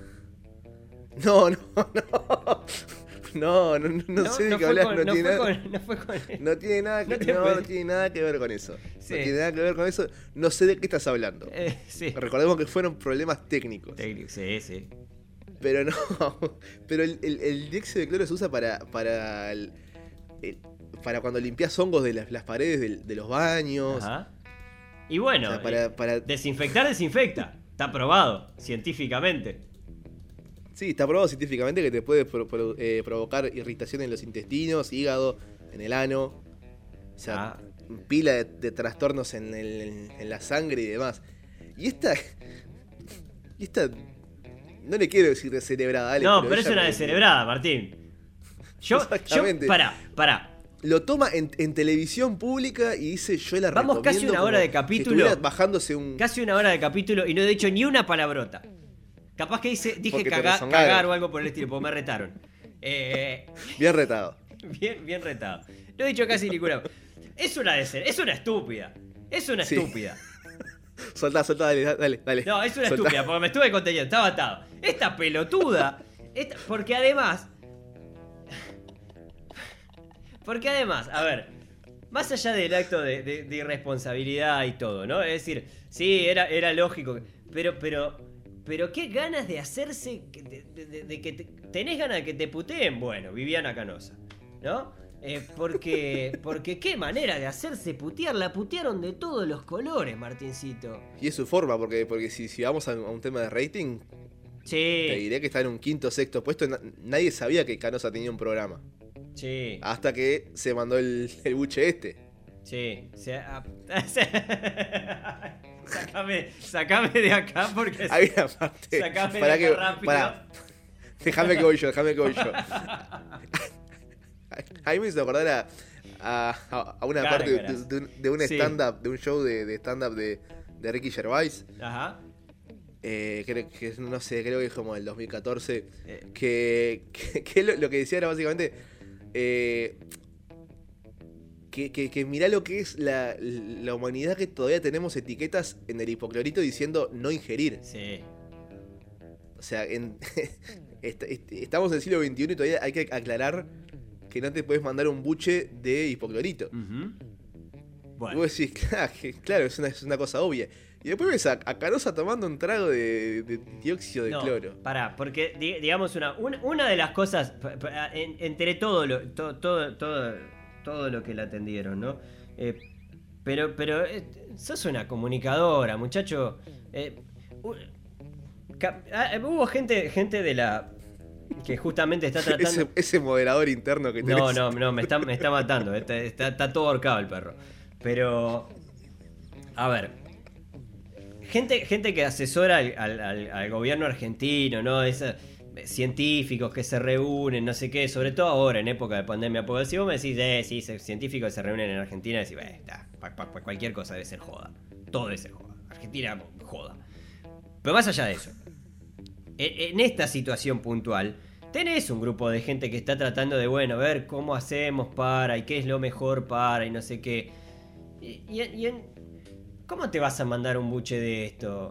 No, no, no. No, no, no, no sé de qué con- no, tiene nada. no fue con- No tiene nada que, No tiene nada que ver con eso. Sí. No tiene nada que ver con eso. No sé de qué estás hablando. Eh, sí. Recordemos que fueron problemas técnicos. Técnico, Sí, sí. Pero no. Pero el, el- el dióxido de cloro se usa para. para. el- para cuando limpias hongos de las, las paredes de, los baños. Ajá. Y bueno, O sea, eh, para, para- desinfectar desinfecta. Está probado científicamente. Sí, está probado científicamente que te puede pro- pro- eh, provocar irritación en los intestinos, hígado, en el ano. O sea, Ah. pila de, de trastornos en, el- en- en la sangre y demás. Y esta. Y esta. No le quiero decir descerebrada, dale. no, pero es una me- descerebrada, Martín. Yo, yo, pará, pará. Lo toma en, en televisión pública y dice yo la Vamos casi una hora de capítulo. bajándose un. Casi una hora de capítulo y no he dicho ni una palabrota. Capaz que dice, dije caga- cagar o algo por el estilo, porque me retaron. Eh, Bien retado. bien, bien retado. No he dicho casi ninguna. Es una es una estúpida. Es una Sí. estúpida. Soltá, soltá, dale, dale, dale. No, es una Soltá. estúpida, porque me estuve conteniendo, estaba atado. Esta pelotuda, esta- porque además. Porque además, a ver, más allá del acto de, de- de irresponsabilidad y todo, ¿no? Es decir, sí, era, era lógico, pero, pero, pero qué ganas de hacerse, de- de que te- tenés ganas de que te puteen, bueno, Viviana Canosa, ¿no? Eh, porque, porque qué manera de hacerse putear, la putearon de todos los colores, Martincito. Y es su forma, porque, porque si, si vamos a, a un tema de rating, Sí. te diré que está en un quinto sexto puesto. Na- Nadie sabía que Canosa tenía un programa. Sí, Hasta que se mandó el, el buche este. sí. se- ah, sacame, sacame de acá porque... Hay una parte. Sacame para de que, acá rápido. para- déjame que voy yo, déjame que voy yo. A mí me hizo acordar a, a, a una parte de, un, de un Sí. stand-up, de un show de, de stand-up de, de Ricky Gervais. Ajá. eh, creo que es- no sé, creo que es como el 2014. Eh. Que, que, que lo, lo que decía era básicamente. eh, que, que, que mirá lo que es la, la humanidad que todavía tenemos etiquetas en el hipoclorito diciendo no ingerir. Sí. O sea, en- est- est- estamos en el siglo XXI y todavía hay que aclarar que no te puedes mandar un buche de hipoclorito. Ujú. Y Bueno. vos decís, claro, es una, es una cosa obvia. Y después ves a, a Carosa tomando un trago de, de dióxido de No, cloro. Pará, porque di- digamos una, una, una de las cosas, en- entre todo lo, to- todo, todo, todo lo que la atendieron, ¿no? Eh, pero, pero eh, sos una comunicadora, muchacho. Eh, ah, hubo gente, gente de la que justamente está tratando. Ese, ese moderador interno que tenés. No, no, no, me está, me está matando. Está, está- está todo ahorcado el perro. Pero. A ver. Gente, gente que asesora al, al- al- gobierno argentino, ¿no? Esa- científicos que se reúnen, no sé qué, sobre todo ahora en época de pandemia. Porque si vos me decís, eh, sí, científicos que se reúnen en Argentina, decís, eh, está, pa- pa- pa- cualquier cosa debe ser joda. Todo debe ser joda. Argentina, joda. Pero más allá de eso, en, en esta situación puntual, tenés un grupo de gente que está tratando de, bueno, ver cómo hacemos para y qué es lo mejor para y no sé qué. Y, y- y en- ¿Cómo te vas a mandar un buche de esto?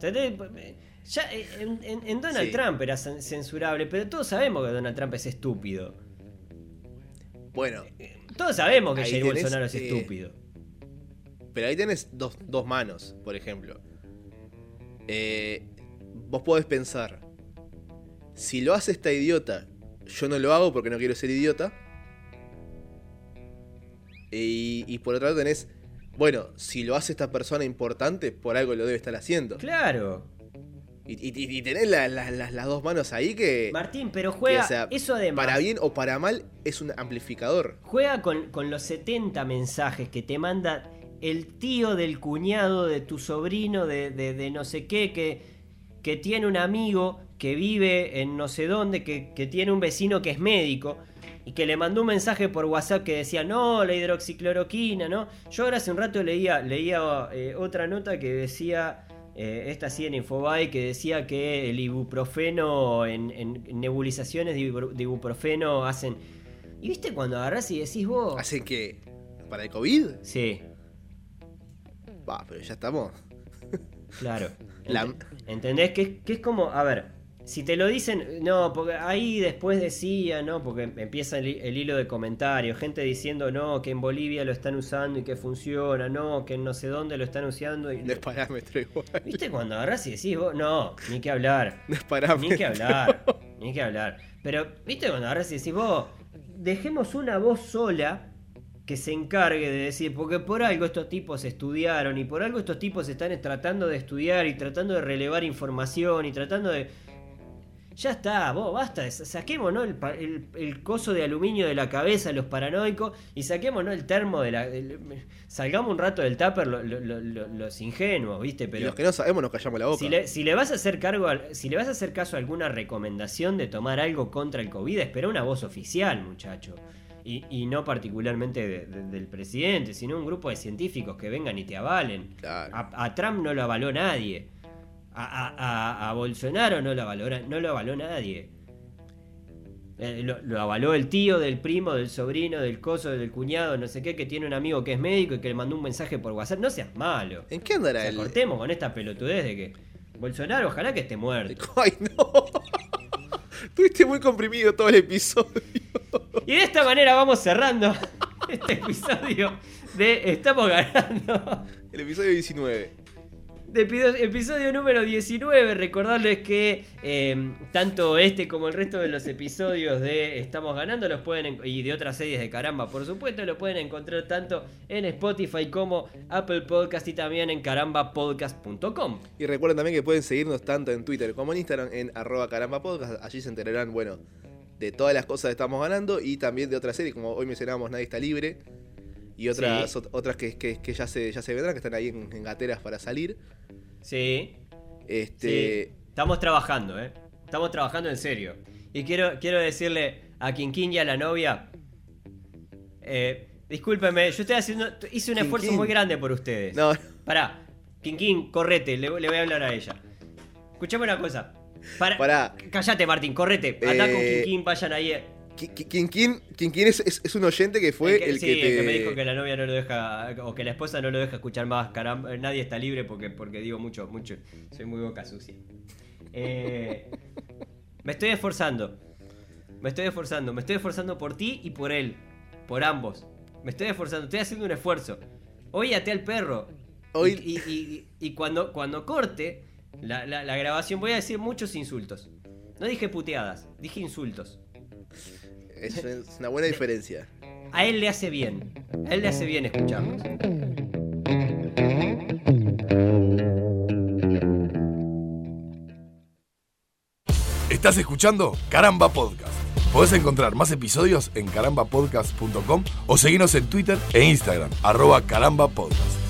Ya en, en- en Donald Sí. Trump era cen- censurable, pero todos sabemos que Donald Trump es estúpido. Bueno, Todos sabemos que Jair tenés, Bolsonaro es eh, estúpido. pero ahí tenés dos, dos manos, por ejemplo. Eh, vos podés pensar, si lo hace esta idiota, yo no lo hago porque no quiero ser idiota. Y, y por otro lado tenés, bueno, si lo hace esta persona importante, por algo lo debe estar haciendo. Claro. Y, y- y tenés la- la- las- las dos manos ahí que, Martín, pero que, juega. o sea, eso además. para bien o para mal, es un amplificador. Juega con, con los 70 mensajes que te manda el tío del cuñado de tu sobrino de, de- de no sé qué, que, que tiene un amigo que vive en no sé dónde, que, que tiene un vecino que es médico y que le mandó un mensaje por WhatsApp que decía, no, la hidroxicloroquina, ¿no? Yo ahora hace un rato leía, leía eh, otra nota que decía, eh, esta sí en Infobay, que decía que el ibuprofeno, en, en nebulizaciones de, ibuprofeno hacen... ¿Y viste cuando agarrás y decís vos? ¿Hacen que ¿Para el COVID? Sí, Va, pero ya estamos. claro. La- ¿Entendés? Que, es- que es como, a ver, si te lo dicen, no, porque ahí después decía, ¿no? Porque empieza el, hi- el hilo de comentarios, gente diciendo, no, que en Bolivia lo están usando y que funciona, no, que en no sé dónde lo están usando. Y... No es parámetro igual. ¿Viste cuando agarrás y decís, vos, no, ni que hablar. No es parámetro. Ni que hablar, ni que hablar. Pero, ¿viste cuando agarras y decís, vos, dejemos una voz sola que se encargue de decir, porque por algo estos tipos estudiaron y por algo estos tipos están tratando de estudiar y tratando de relevar información y tratando de... Ya está, vos, basta, saquemos ¿no? el, el- el coso de aluminio de la cabeza, los paranoicos, y saquemos ¿no? el termo de la... el- salgamos un rato del tupper lo- lo- lo- lo- los ingenuos, ¿viste? Y Pero... los que no sabemos nos callamos la boca. Si le, si le vas a hacer cargo, si le vas a hacer caso a alguna recomendación de tomar algo contra el COVID, espera una voz oficial, muchacho. Y, y no particularmente de- de- del presidente, sino un grupo de científicos que vengan y te avalen. Claro. A, a Trump no lo avaló nadie. A, a- a- a Bolsonaro no lo avaló, no lo avaló nadie. Eh, lo, lo avaló el tío, del primo, del sobrino, del coso, del cuñado, no sé qué, que tiene un amigo que es médico y que le mandó un mensaje por WhatsApp. No seas malo. ¿En qué O andará sea, el.? cortemos con esta pelotudez de que Bolsonaro ojalá que esté muerto. Ay, no. Estuviste muy comprimido todo el episodio. Y de esta manera vamos cerrando este episodio de Estamos ganando. El episodio 19. De episodio número 19. Recordarles que eh, tanto este como el resto de los episodios de Estamos ganando los pueden en- y de otras series de caramba, por supuesto, lo pueden encontrar tanto en Spotify como Apple Podcast y también en carambapodcast.com. Y recuerden también que pueden seguirnos tanto en Twitter como en Instagram en arroba caramba podcast. Allí se enterarán, bueno, de todas las cosas que estamos ganando y también de otras series, como hoy mencionábamos Nadie está libre. Y otras, Sí. otras que, que- que ya, se, ya se vendrán, que están ahí en, en gateras para salir. Sí. Este, Sí, estamos trabajando, ¿eh? Estamos trabajando en serio. Y quiero, quiero decirle a Quinquín y a la novia. Eh, discúlpeme, yo estoy haciendo. Hice un esfuerzo muy grande por ustedes. No, Pará, Quinquín, correte, le, le voy a hablar a ella. Escuchame una cosa. Para, Pará. Callate, Martín, correte. Andá con Eh, Quinquín, vayan ahí. eh. Qui- Qui- Quinquín, Quinquín es, es- es un oyente que fue el que, sí, te... el que me dijo que la novia no lo deja, o que la esposa no lo deja escuchar más, caramba, nadie está libre porque, porque digo mucho, mucho, soy muy boca sucia. Eh, me estoy esforzando, me estoy esforzando, me estoy esforzando por ti y por él, por ambos. Me estoy esforzando, estoy haciendo un esfuerzo. Hoy até al perro. Hoy- Y, y- y- y cuando, cuando corte la, la- la grabación voy a decir muchos insultos. No dije puteadas, dije insultos. Es, es una buena diferencia. A él le hace bien. A él le hace bien escucharnos. Estás escuchando Caramba Podcast. Podés encontrar más episodios en carambapodcast.com o seguirnos en Twitter e Instagram, arroba carambapodcast.